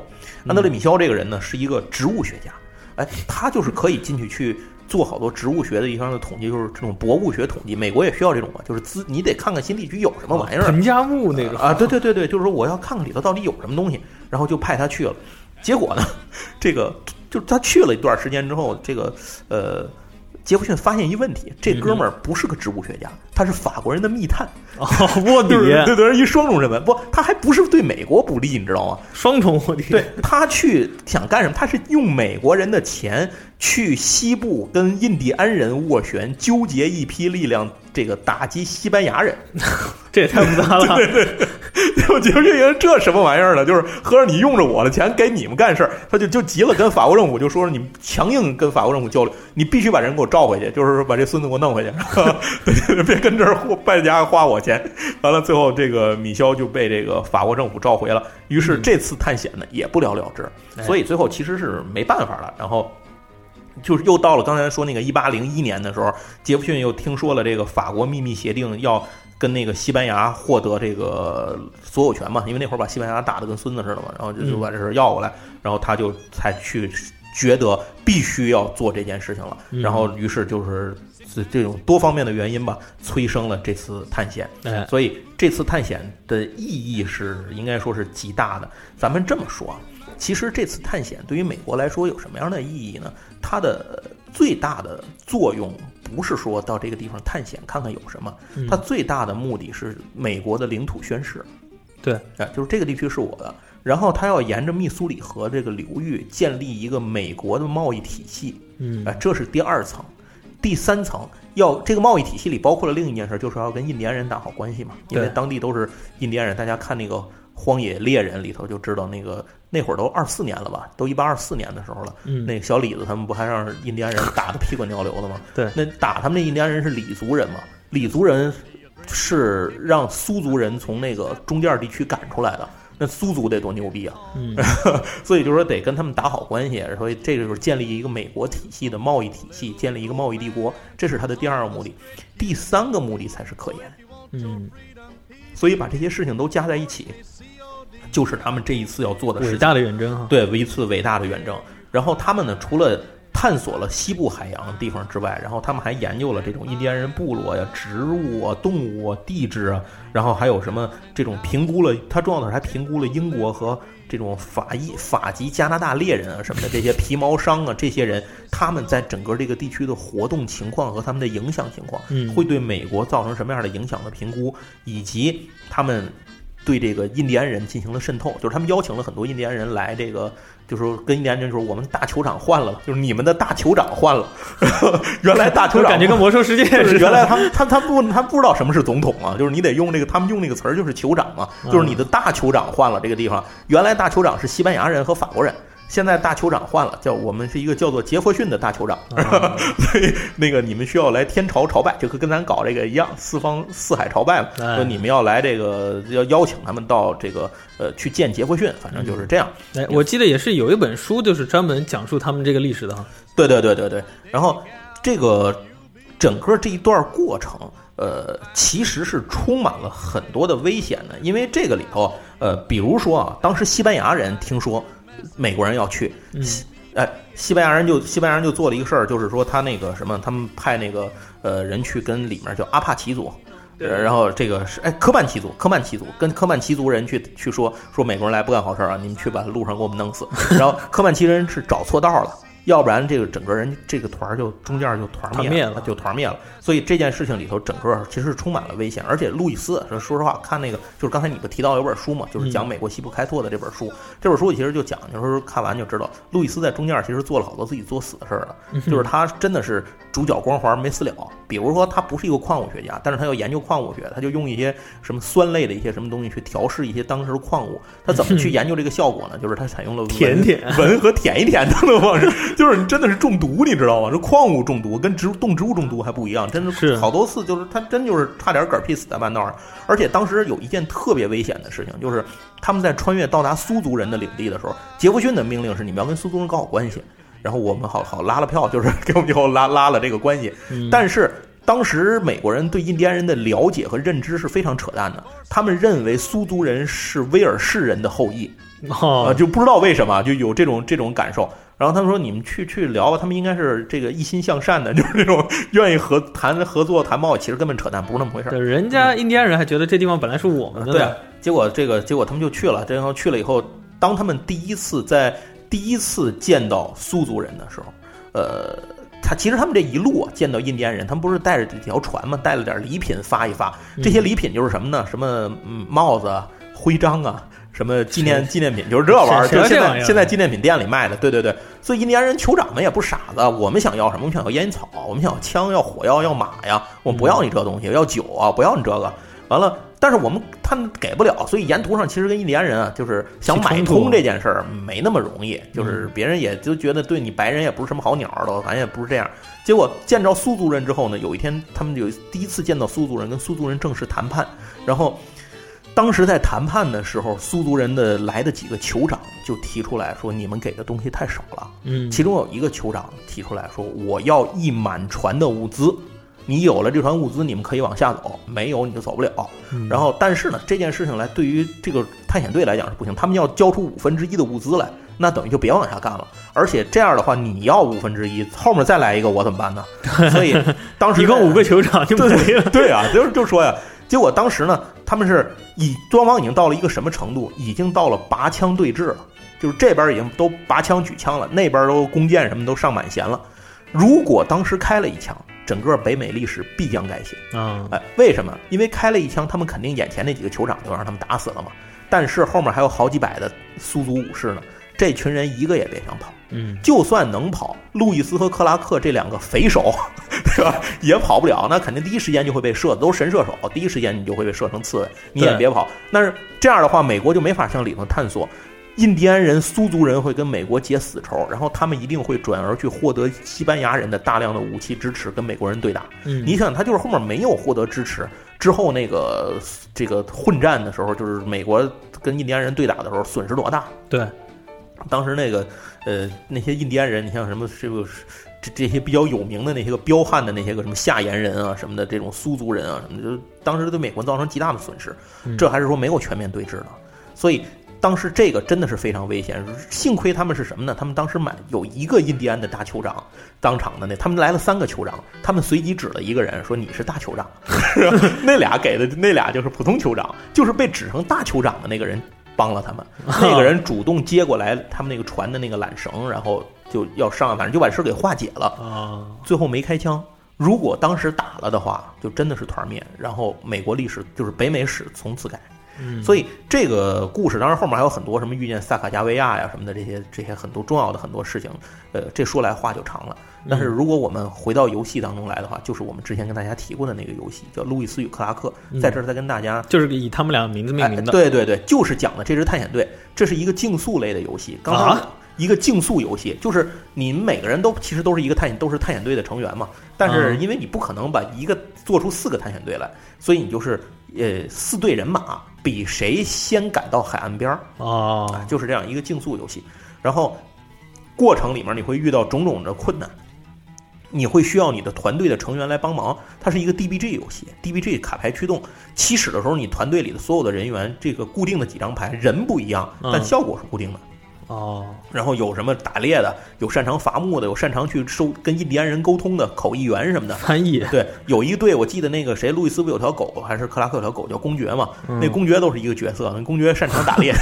安德烈米肖这个人呢是一个植物学家，哎，他就是可以进去去。做好多植物学的一方的统计，就是这种博物学统计，美国也需要这种嘛，就是资你得看看新地区有什么玩意儿，彭加木那个啊，对对对对，就是说我要看看里头到底有什么东西，然后就派他去了。结果呢，这个就是他去了一段时间之后，这个呃，杰弗逊发现一问题，这哥们儿不是个植物学家，他是法国人的密探，哦，卧底 就，是对对，一双重身份。不，他还不是对美国不利，你知道吗？双重卧底。对他去想干什么？他是用美国人的钱去西部跟印第安人斡旋，纠结一批力量，这个打击西班牙人。这也太复杂了。对对对我觉得这人这什么玩意儿呢？就是合着你用着我的钱给你们干事儿，他就就急了，跟法国政府就说你们强硬跟法国政府交流，你必须把人给我召回去，就是说把这孙子给我弄回去，别跟这儿败家花我钱。完了，最后这个米肖就被这个法国政府召回了，于是这次探险呢也不了了之，所以最后其实是没办法了。然后。就是又到了刚才说那个一八零一年的时候，杰弗逊又听说了这个法国秘密协定要跟那个西班牙获得这个所有权嘛，因为那会儿把西班牙打得跟孙子似的嘛，然后就就把这事要过来，然后他就才去觉得必须要做这件事情了，然后于是就是这这种多方面的原因吧，催生了这次探险。哎，所以这次探险的意义是应该说是极大的。咱们这么说啊，其实这次探险对于美国来说有什么样的意义呢？它的最大的作用不是说到这个地方探险看看有什么，它最大的目的是美国的领土宣示。对，哎，就是这个地区是我的，然后他要沿着密苏里河这个流域建立一个美国的贸易体系。嗯，啊，这是第二层。第三层要这个贸易体系里包括了另一件事，就是要跟印第安人打好关系嘛，因为当地都是印第安人。大家看那个《荒野猎人》里头就知道，那个那会儿都二四年了吧，都一八二四年的时候了。嗯那个小李子他们不还让印第安人打得屁滚尿流的吗？对那打他们那印第安人是李族人嘛？李族人是让苏族人从那个中间地区赶出来的。那苏族得多牛逼啊！嗯，所以就是说得跟他们打好关系，所以这个就是建立一个美国体系的贸易体系，建立一个贸易帝国，这是他的第二个目的。第三个目的才是科研。嗯，所以把这些事情都加在一起，就是他们这一次要做的事情。伟大的远征哈。对，一次伟大的远征。然后他们呢，除了探索了西部海洋的地方之外，然后他们还研究了这种印第安人部落呀、植物啊、动物啊、地质啊，然后还有什么这种评估了，他重要的是还评估了英国和这种法裔法籍加拿大猎人啊什么的这些皮毛商啊这些人，他们在整个这个地区的活动情况和他们的影响情况，嗯会对美国造成什么样的影响的评估，以及他们对这个印第安人进行了渗透，就是他们邀请了很多印第安人来这个。就是说跟印第安人说，我们大酋长换了，就是你们的大酋长换了。原来大酋长感觉跟魔兽世界就是似的。原来他们他他不他不知道什么是总统啊，就是你得用这个他们用那个词儿就是酋长嘛，就是你的大酋长换了这个地方，原来大酋长是西班牙人和法国人。现在大酋长换了，叫我们是一个叫做杰佛逊的大酋长，所以那个你们需要来天朝朝拜，就跟跟咱搞这个一样，四方四海朝拜嘛。哎说你们要来这个要邀请他们到这个呃去见杰佛逊，反正就是这样。哎，我记得也是有一本书，就是专门讲述他们这个历史的哈。对对对对对。然后这个整个这一段过程，呃，其实是充满了很多的危险的，因为这个里头，呃，比如说啊，当时西班牙人听说美国人要去，嗯西哎，西班牙人就西班牙人就做了一个事儿，就是说他那个什么，他们派那个呃人去跟里面叫阿帕奇族。呃然后这个是哎，科曼奇族，科曼奇族跟科曼奇族人去去说说美国人来不干好事儿啊，你们去把路上给我们弄死。然后科曼奇人是找错道了，要不然这个整个人这个团儿就中间就团灭了就团灭了。所以这件事情里头，整个其实充满了危险。而且路易斯说说实话，看那个就是刚才你不提到有本书嘛，就是讲美国西部开拓的这本书。这本书其实就讲，就是看完就知道，路易斯在中间其实做了好多自己作死的事儿了。就是他真的是主角光环没死了。比如说，他不是一个矿物学家，但是他要研究矿物学，他就用一些什么酸类的一些什么东西去调试一些当时的矿物。他怎么去研究这个效果呢？就是他采用了舔舔闻和舔一舔等等方式，就是你真的是中毒，你知道吗？这矿物中毒跟植物动植物中毒还不一样，真的是好多次就是他真就是差点嗝屁死在半道上。而且当时有一件特别危险的事情，就是他们在穿越到达苏族人的领地的时候，杰弗逊的命令是你们要跟苏族人搞好关系。然后我们好好拉了票，就是给我们以后拉拉了这个关系。但是当时美国人对印第安人的了解和认知是非常扯淡的，他们认为苏族人是威尔士人的后裔，啊，哦，就不知道为什么就有这种这种感受。然后他们说：“你们去去聊吧，他们应该是这个一心向善的，就是那种愿意合谈合作谈贸易，其实根本扯淡，不是那么回事儿。对，人家印第安人还觉得这地方本来是我们的呢。对啊，结果这个结果他们就去了，然后去了以后，当他们第一次在第一次见到苏族人的时候，呃，他其实他们这一路啊，见到印第安人，他们不是带着几条船嘛？带了点礼品发一发。这些礼品就是什么呢？什么嗯帽子、啊、徽章啊，什么纪念纪念品，就是这玩意儿。谁就现在现在纪念品店里卖的。对对对，所以印第安人酋长们也不傻子，我们想要什么？我们想要烟草，我们想要枪，要火药，要马呀，我们不要你这东西，要酒啊，不要你这个。完了，但是我们他们给不了，所以沿途上其实跟印第安人啊，就是想买通这件事儿没那么容易，就是别人也就觉得对你白人也不是什么好鸟儿的，反正也不是这样。结果见着苏族人之后呢，有一天他们有第一次见到苏族人，跟苏族人正式谈判，然后。当时在谈判的时候，苏族人的来的几个酋长就提出来说：“你们给的东西太少了。”嗯，其中有一个酋长提出来说：“我要一满船的物资，你有了这船物资，你们可以往下走；没有你就走不了。然后，但是呢，这件事情来对于这个探险队来讲是不行，他们要交出五分之一的物资来，那等于就别往下干了。而且这样的话，你要五分之一，后面再来一个，我怎么办呢？所以当时 一共五个酋长就没对了。对啊，就是就说呀，结果当时呢，他们是以双方已经到了一个什么程度？已经到了拔枪对峙了，就是这边已经都拔枪举枪了，那边都弓箭什么都上满弦了。如果当时开了一枪，整个北美历史必将改写。啊，哎，为什么？因为开了一枪，他们肯定眼前那几个酋长就让他们打死了嘛。但是后面还有好几百的苏族武士呢，这群人一个也别想跑。嗯，就算能跑，路易斯和克拉克这两个匪首，对吧？也跑不了，那肯定第一时间就会被射，都是神射手，第一时间你就会被射成刺猬，你也别跑。但是这样的话，美国就没法向里头探索。印第安人、苏族人会跟美国结死仇，然后他们一定会转而去获得西班牙人的大量的武器支持，跟美国人对打。嗯你想，他就是后面没有获得支持之后，那个这个混战的时候，就是美国跟印第安人对打的时候，损失多大？对，当时那个呃那些印第安人，你像什么这个这这些比较有名的那些个彪悍的那些个什么夏延人啊什么的，这种苏族人啊什么的，就当时对美国造成极大的损失。这还是说没有全面对峙的，所以。当时这个真的是非常危险，幸亏他们是什么呢？他们当时买有一个印第安的大酋长，当场的那他们来了三个酋长，他们随即指了一个人说你是大酋长，那俩给的那俩就是普通酋长，就是被指成大酋长的那个人帮了他们，那个人主动接过来他们那个船的那个缆绳，然后就要上，反正就把事给化解了。啊，最后没开枪。如果当时打了的话，就真的是团灭，然后美国历史就是北美史从此改。嗯所以这个故事当然后面还有很多什么遇见萨卡加维亚呀什么的这些这些很多重要的很多事情，呃，这说来话就长了。但是如果我们回到游戏当中来的话，就是我们之前跟大家提过的那个游戏，叫《路易斯与克拉克》，在这儿再跟大家就是以他们俩名字命名的。哎。对对对，就是讲的这支探险队，这是一个竞速类的游戏。刚才啊一个竞速游戏，就是你们每个人都其实都是一个探险，都是探险队的成员嘛。但是嗯因为你不可能把一个做出四个探险队来，所以你就是呃四队人马，比谁先赶到海岸边儿。啊，哦，就是这样一个竞速游戏。然后过程里面你会遇到种种的困难，你会需要你的团队的成员来帮忙。它是一个 DBG 游戏，DBG 卡牌驱动。起始的时候，你团队里的所有的人员，这个固定的几张牌，人不一样，嗯但效果是固定的。哦，然后有什么打猎的，有擅长伐木的，有擅长去收跟印第安人沟通的口译员什么的。翻译。对，有一队我记得那个谁，路易斯不有条狗，还是克拉克有条狗叫公爵嘛？嗯那公爵都是一个角色，那公爵擅长打猎，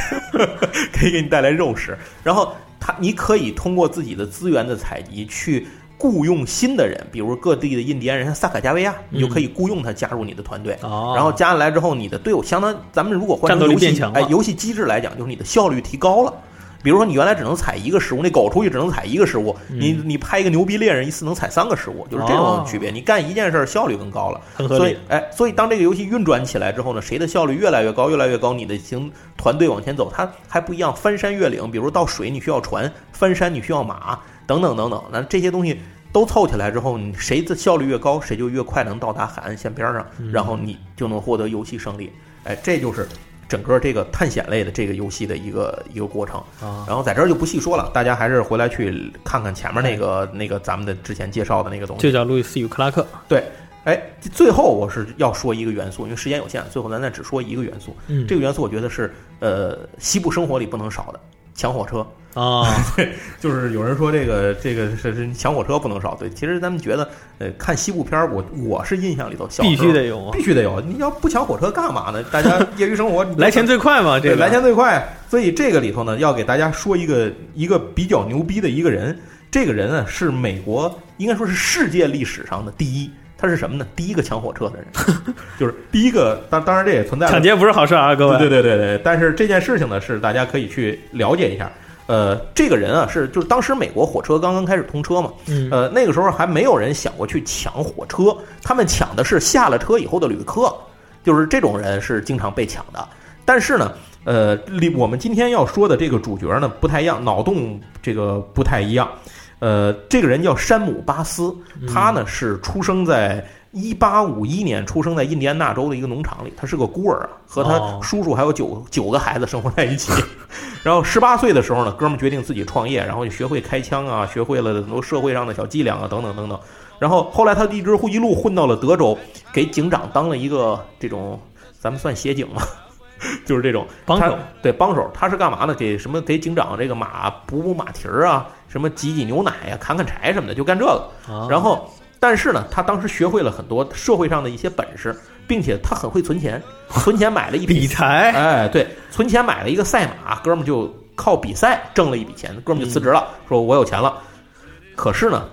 可 以给你带来肉食。然后他，你可以通过自己的资源的采集去。雇佣新的人，比如各地的印第安人，像萨卡加维亚，你就可以雇佣他加入你的团队。哦，然后加进来之后，你的队伍相当，咱们如果换成游戏哎，游戏机制来讲，就是你的效率提高了。比如说，你原来只能采一个食物，那狗出去只能采一个食物，你你派一个牛逼猎人，一次能采三个食物，就是这种区别。你干一件事儿效率更高了，很合理所以。哎，所以当这个游戏运转起来之后呢，谁的效率越来越高，越来越高，你的行团队往前走，它还不一样。翻山越岭，比如到水你需要船，翻山你需要马，等等等等。那这些东西都凑起来之后，你谁的效率越高，谁就越快能到达海岸线边上，然后你就能获得游戏胜利。哎，这就是整个这个探险类的这个游戏的一个一个过程。啊，然后在这儿就不细说了，大家还是回来去看看前面那个那个咱们的之前介绍的那个东西。就叫路易斯与克拉克。对，哎，最后我是要说一个元素，因为时间有限，最后咱再只说一个元素。嗯这个元素我觉得是呃西部生活里不能少的，抢火车。啊，对 就是有人说这个这个是是抢火车不能少，对，其实咱们觉得呃看西部片儿，我我是印象里头小必须得有啊必须得有，你要不抢火车干嘛呢？大家业余生活 来钱最快嘛，这个对来钱最快，所以这个里头呢，要给大家说一个一个比较牛逼的一个人，这个人啊是美国应该说是世界历史上的第一。他是什么呢？第一个抢火车的人，就是第一个。当当然这也存在抢劫不是好事啊，各位。对对对对对。但是这件事情呢，是大家可以去了解一下。呃，这个人啊，是就是当时美国火车刚刚开始通车嘛，嗯呃，那个时候还没有人想过去抢火车，他们抢的是下了车以后的旅客，就是这种人是经常被抢的。但是呢，呃，里我们今天要说的这个主角呢不太一样，脑洞这个不太一样。呃，这个人叫山姆巴斯，他呢是出生在一八五一年，出生在印第安纳州的一个农场里，他是个孤儿啊，和他哦叔叔还有九九个孩子生活在一起。然后十八岁的时候呢，哥们儿决定自己创业，然后就学会开枪啊，学会了很多社会上的小伎俩啊，等等等等。然后后来他一直一路混到了德州，给警长当了一个这种，咱们算协警嘛，就是这种帮手对帮手，他是干嘛呢？给什么给警长这个马补补马蹄儿啊，什么挤挤牛奶呀、砍砍柴什么的，就干这个。啊然后，但是呢，他当时学会了很多社会上的一些本事，并且他很会存钱，存钱买了一笔 理财哎，对，存钱买了一个赛马，哥们儿就靠比赛挣了一笔钱，哥们儿就辞职了，说我有钱了。可是呢，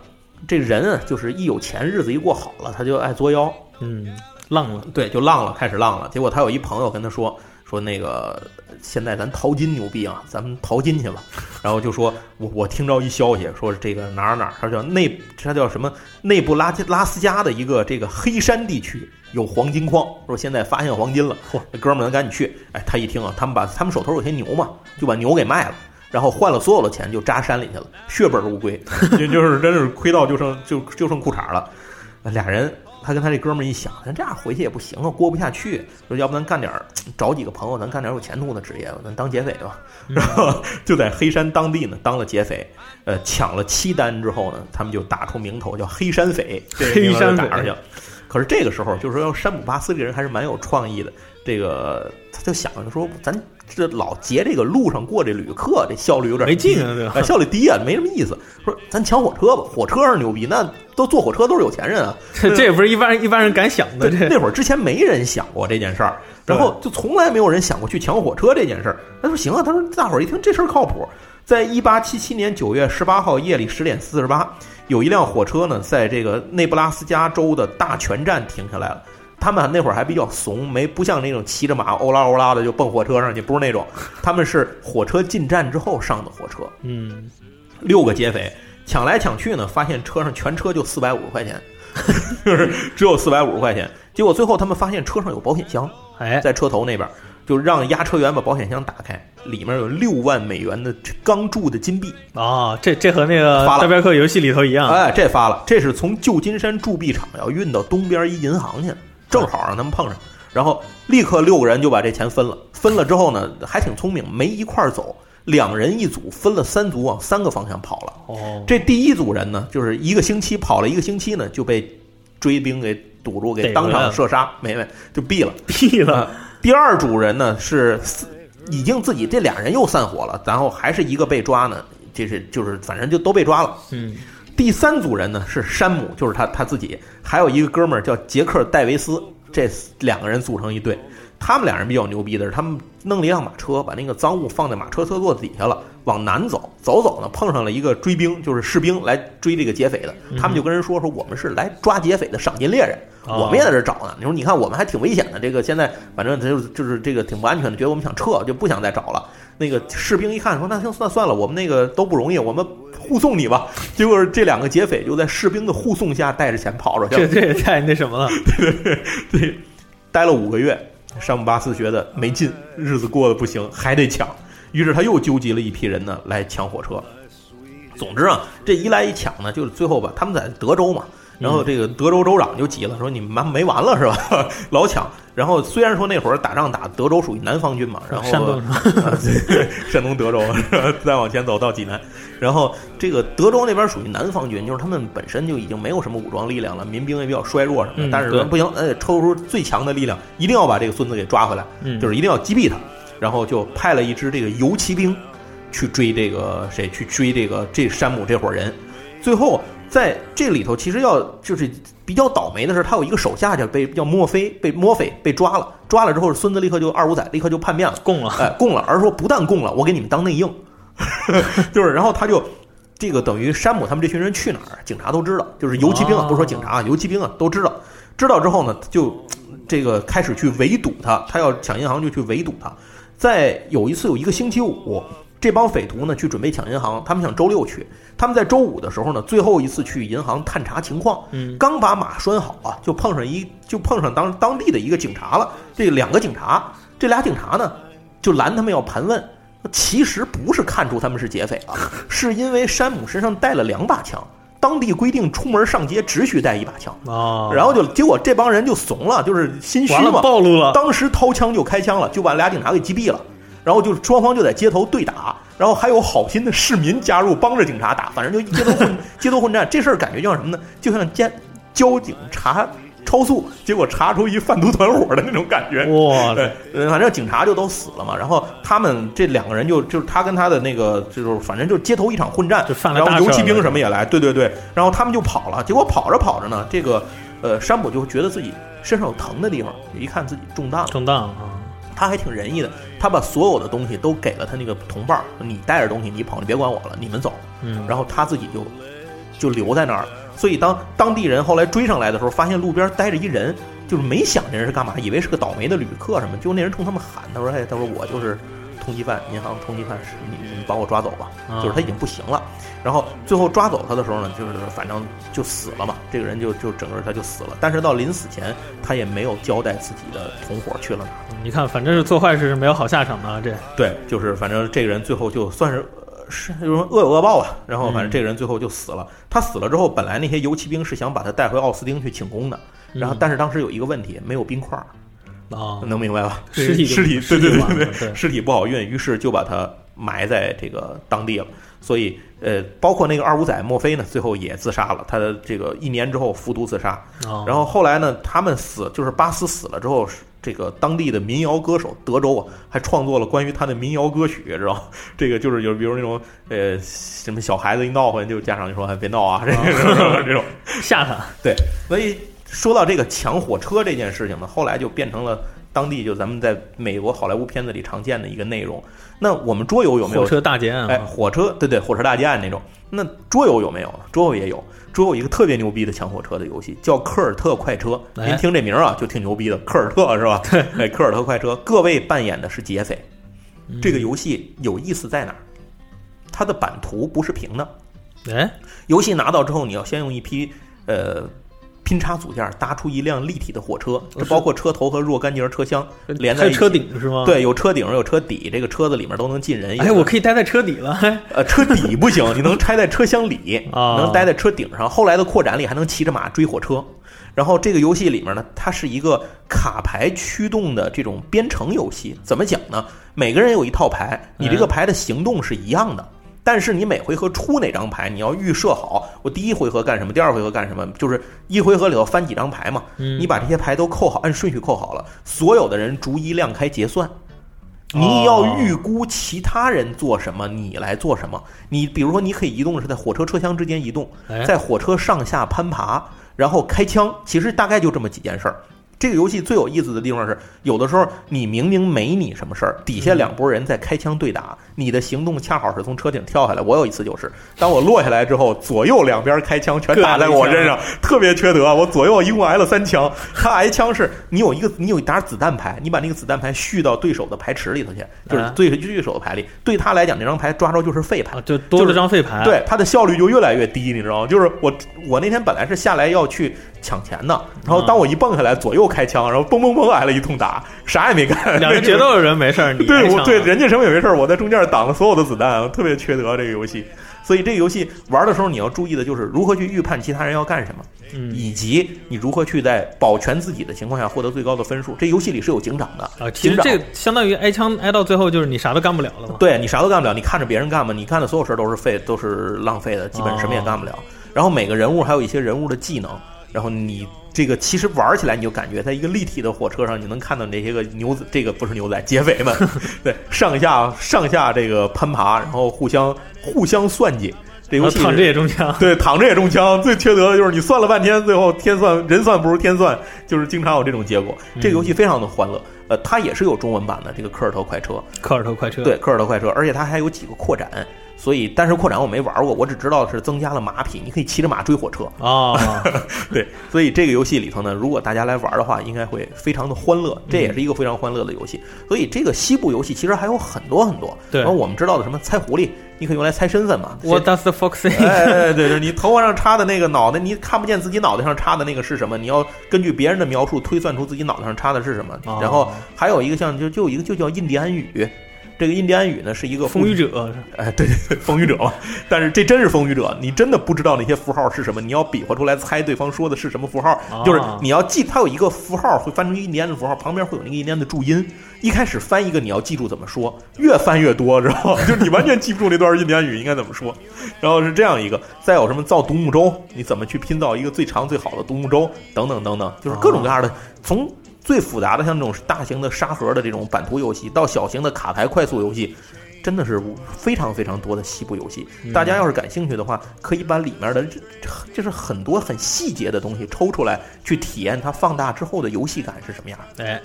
这人啊，就是一有钱，日子一过好了，他就爱作妖，嗯，浪了，对，就浪了，开始浪了。结果他有一朋友跟他说说那个现在咱淘金牛逼啊，咱们淘金去吧。然后就说我我听着一消息，说这个哪儿哪儿，他叫内他叫什么内布拉加拉斯加的一个这个黑山地区有黄金矿，说现在发现黄金了，嚯，那哥们儿咱赶紧去。哎，他一听啊，他们把他们手头有些牛嘛，就把牛给卖了。然后换了所有的钱，就扎山里去了，血本无归，就就是真是亏到就剩就就剩裤衩了。俩人，他跟他这哥们儿一想，咱这样回去也不行啊，过不下去。说要不咱干点儿，找几个朋友，咱干点儿有前途的职业吧，咱当劫匪吧。然后就在黑山当地呢当了劫匪，呃，抢了七单之后呢，他们就打出名头叫黑山匪，黑山匪打出去了。可是这个时候，就是说山姆巴斯这个人还是蛮有创意的。这个他就想着说，咱这老劫这个路上过这旅客，这效率有点没劲啊对吧哎效率低啊，没什么意思。说咱抢火车吧，火车上牛逼，那都坐火车都是有钱人啊。这 这也不是一般人一般人敢想的，对，这那会儿之前没人想过这件事儿，然后就从来没有人想过去抢火车这件事儿。他说行啊，他说大伙儿一听这事儿靠谱。在一八七七年九月十八号夜里十点四十八，有一辆火车呢，在这个内布拉斯加州的大泉站停下来了。他们那会儿还比较怂，没不像那种骑着马欧拉欧拉的就蹦火车上去，不是那种，他们是火车进站之后上的火车。嗯，六个劫匪抢来抢去呢，发现车上全车就四百五十块钱，就是只有四百五十块钱。结果最后他们发现车上有保险箱，哎，在车头那边，就让押车员把保险箱打开，里面有六万美元的钢铸的金币。哦，这这和那个大镖客游戏里头一样，哎，这发了，这是从旧金山铸币厂要运到东边一银行去，正好让他们碰上。然后立刻六个人就把这钱分了，分了之后呢，还挺聪明，没一块儿走，两人一组，分了三组往三个方向跑了。哦，这第一组人呢，就是一个星期跑了一个星期呢，就被追兵给堵住，给当场射杀，没没就毙了。毙了，第二组人呢是已经自己这俩人又散伙了，然后还是一个被抓呢，这是就是反正就都被抓了。嗯，第三组人呢是山姆，就是他他自己，还有一个哥们儿叫杰克戴维斯，这两个人组成一队。他们俩人比较牛逼的是，他们弄了一辆马车，把那个赃物放在马车车座底下了，往南走，走走呢碰上了一个追兵，就是士兵来追这个劫匪的。他们就跟人说说我们是来抓劫匪的赏金猎人，哦我们也在这找呢。你说你看我们还挺危险的，这个现在反正就是就是这个挺不安全的，觉得我们想撤就不想再找了。那个士兵一看说那行算算了，我们那个都不容易，我们护送你吧。结果这两个劫匪就在士兵的护送下带着钱跑出去了。这这也太那什么了 对，对，待了五个月，山姆巴斯觉得没劲，日子过得不行，还得抢。于是他又纠集了一批人呢来抢火车。总之啊，这一来一抢呢，就是最后吧，他们在德州嘛，然后这个德州州长就急了，说你们妈没完了是吧？老抢。然后虽然说那会儿打仗打德州属于南方军嘛，然后山东啊山东德州，再往前走到济南，然后这个德州那边属于南方军，就是他们本身就已经没有什么武装力量了，民兵也比较衰弱什么的，但是说不行，呃，抽出最强的力量，一定要把这个孙子给抓回来，嗯就是一定要击毙他，然后就派了一支这个游骑兵去追这个谁，去追这个这山姆这伙人，最后在这里头，其实要就是比较倒霉的是，他有一个手下叫被叫墨菲，被墨菲被抓了，抓了之后，孙子立刻就二五仔立刻就叛变了，供了，哎，供了，而说不但供了，我给你们当内应，就是然后他就这个等于山姆他们这群人去哪儿，警察都知道，就是游骑兵啊，哦。不是说警察啊，游骑兵啊都知道。知道之后呢，就这个开始去围堵他，他要抢银行就去围堵他。在有一次有一个星期五，这帮匪徒呢去准备抢银行，他们想周六去，他们在周五的时候呢，最后一次去银行探查情况，嗯刚把马拴好啊，就碰上一就碰上当当地的一个警察了。这两个警察，这俩警察呢就拦他们要盘问。其实不是看出他们是劫匪啊，是因为山姆身上带了两把枪。当地规定出门上街只许带一把枪，啊，然后就结果这帮人就怂了，就是心虚嘛，暴露了，当时掏枪就开枪了，就把俩警察给击毙了。然后就是双方就在街头对打，然后还有好心的市民加入帮着警察打，反正就街头混 街头混战。这事儿感觉像什么呢？就像交交警查超速，结果查出一贩毒团伙的那种感觉。哇对，呃，反正警察就都死了嘛。然后他们这两个人就就是他跟他的那个就是反正就街头一场混战，就然后游骑兵什么也来，对对对。然后他们就跑了，结果跑着跑着呢，这个呃山姆就觉得自己身上有疼的地方，一看自己中弹了。中弹啊，他还挺仁义的，他把所有的东西都给了他那个同伴儿，你带着东西你跑，你别管我了，你们走。嗯，然后他自己就就留在那儿。所以当当地人后来追上来的时候，发现路边待着一人，就是没想这人是干嘛，以为是个倒霉的旅客什么。结果那人冲他们喊，他说：“哎，他说我就是通缉犯，银行通缉犯，是你你们把我抓走吧。”啊就是他已经不行了。然后最后抓走他的时候呢，就是反正就死了嘛，这个人就就整个他就死了。但是到临死前，他也没有交代自己的同伙去了哪儿。你看，反正是做坏事是没有好下场的啊，这对，就是反正这个人最后就算是呃是就是说恶有恶报吧。然后反正嗯这个人最后就死了。他死了之后，本来那些游骑兵是想把他带回奥斯汀去请功的，然后嗯但是当时有一个问题，没有冰块儿，啊，能明白吧？尸体尸体，对对对尸体不好运，于是就把他埋在这个当地了。所以呃，包括那个二五仔墨菲呢，最后也自杀了。他的这个一年之后服毒自杀。啊，然后后来呢，他们死就是巴斯死了之后，这个当地的民谣歌手德州啊，还创作了关于他的民谣歌曲，知道吗？这个就是有比如那种呃什么小孩子一闹混，就家长就说哎别闹啊，这个这种。吓他，对，所以说到这个抢火车这件事情呢，后来就变成了当地就咱们在美国好莱坞片子里常见的一个内容。那我们桌游有没有火车大劫案哎，啊，火车，对对，火车大劫案那种。那桌游有没有？桌游也有，桌游一个特别牛逼的抢火车的游戏，叫科尔特快车。哎您听这名儿啊，就挺牛逼的，科尔特是吧？对，科尔特快车，各位扮演的是劫匪。嗯这个游戏有意思在哪儿？它的版图不是平的，哎，游戏拿到之后，你要先用一批呃拼插组件搭出一辆立体的火车，这包括车头和若干节车厢连在一起。车顶是吗？，对，有车顶，有车底，这个车子里面都能进人。哎，我可以待在车底了，哎呃，车底不行，你能拆在车厢里，啊能待在车顶上。后来的扩展里还能骑着马追火车。然后这个游戏里面呢，它是一个卡牌驱动的这种编程游戏。怎么讲呢？每个人有一套牌，你这个牌的行动是一样的。但是你每回合出哪张牌，你要预设好，我第一回合干什么，第二回合干什么，就是一回合里头翻几张牌嘛。嗯你把这些牌都扣好，按顺序扣好了，所有的人逐一亮开结算。你要预估其他人做什么，你来做什么。你比如说，你可以移动的是在火车车厢之间移动，哎在火车上下攀爬，然后开枪。其实大概就这么几件事儿。这个游戏最有意思的地方是，有的时候你明明没你什么事儿，底下两拨人在开枪对打，你的行动恰好是从车顶跳下来。我有一次就是，当我落下来之后，左右两边开枪全打在我身上，特别缺德。我左右一共挨了三枪。他挨枪是你有一个你有一沓子弹牌，你把那个子弹牌续到对手的牌池里头去，就是啊对对手的牌里。对他来讲，那张牌抓着就是废牌啊，。就多了张废牌，，对他的效率就越来越低，你知道吗？就是我我那天本来是下来要去抢钱的，然后当我一蹦下来，左右开枪，然后嘣嘣嘣挨了一通打，啥也没干。两个 决斗的人没事儿，你对我对人家什么也没事儿，我在中间挡了所有的子弹，特别缺德这个游戏。所以这个游戏玩的时候，你要注意的就是如何去预判其他人要干什么，嗯以及你如何去在保全自己的情况下获得最高的分数。这游戏里是有警长的啊，其实这个相当于挨枪挨到最后，就是你啥都干不了了嘛。对你啥都干不了，你看着别人干嘛，你干的所有事儿都是废，都是浪费的，基本什么也干不了。然后每个人物还有一些人物的技能，然后你这个其实玩起来你就感觉在一个立体的火车上，你能看到那些个牛仔，这个不是牛仔，劫匪们，对，上下上下这个攀爬，然后互相互相算计。这游戏躺着也中枪，对，躺着也中枪。最缺德的就是你算了半天，最后天算人算不如天算，就是经常有这种结果。这个游戏非常的欢乐，呃，它也是有中文版的这个科尔特快车。科尔特快车，对，科尔特快车，而且它还有几个扩展，所以但是扩展我没玩过，我只知道是增加了马匹，你可以骑着马追火车。哦，对，所以这个游戏里头呢，如果大家来玩的话，应该会非常的欢乐，这也是一个非常欢乐的游戏。所以这个西部游戏其实还有很多很多。对然后我们知道的什么猜狐狸，你可以用来猜身份嘛。What does the fox say？哎，对对对，你头发上插的那个脑袋，你看不见自己脑袋上插的那个是什么？你要根据别人的描述推算出自己脑袋上插的是什么。哦然后还有一个像就就一个就叫印第安语，这个印第安语呢是一个风雨者，哎，对对对，风雨者嘛。但是这真是风雨者，你真的不知道那些符号是什么，你要比划出来猜对方说的是什么符号。啊就是你要记，它有一个符号会翻成印第安的符号，旁边会有那个印第安的注音。一开始翻一个，你要记住怎么说，越翻越多，知道吗？就是你完全记不住那段印第安语应该怎么说。然后是这样一个，再有什么造独木舟，你怎么去拼造一个最长最好的独木舟，等等等等，就是各种各样的，从最复杂的像这种大型的沙盒的这种版图游戏，到小型的卡牌快速游戏，真的是非常非常多的西部游戏。大家要是感兴趣的话，可以把里面的就是很多很细节的东西抽出来，去体验它放大之后的游戏感是什么样。哎。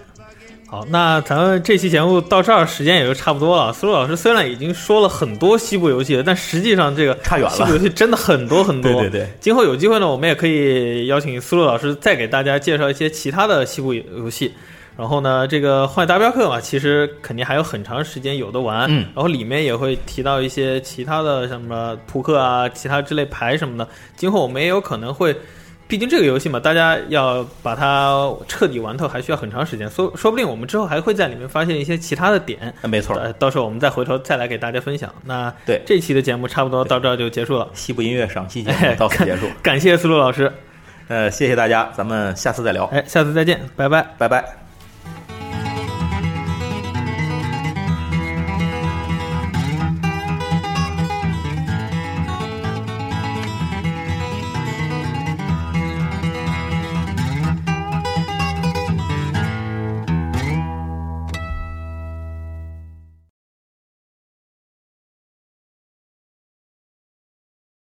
好，那咱们这期节目到这儿时间也就差不多了。苏路老师虽然已经说了很多西部游戏了，但实际上这个差远了西部游戏真的很多很多。对对对，今后有机会呢，我们也可以邀请苏路老师再给大家介绍一些其他的西部游戏。然后呢，这个《荒野大镖客》嘛，其实肯定还有很长时间有的玩。嗯然后里面也会提到一些其他的，像什么扑克啊、其他之类牌什么的。今后我们也有可能会，毕竟这个游戏嘛，大家要把它彻底玩透，还需要很长时间。说说不定我们之后还会在里面发现一些其他的点。哎没错，呃，到时候我们再回头再来给大家分享。那对这期的节目差不多到这儿就结束了。西部音乐赏析节目到此结束。感谢思路老师，呃，谢谢大家，咱们下次再聊，哎，下次再见，拜拜。拜拜。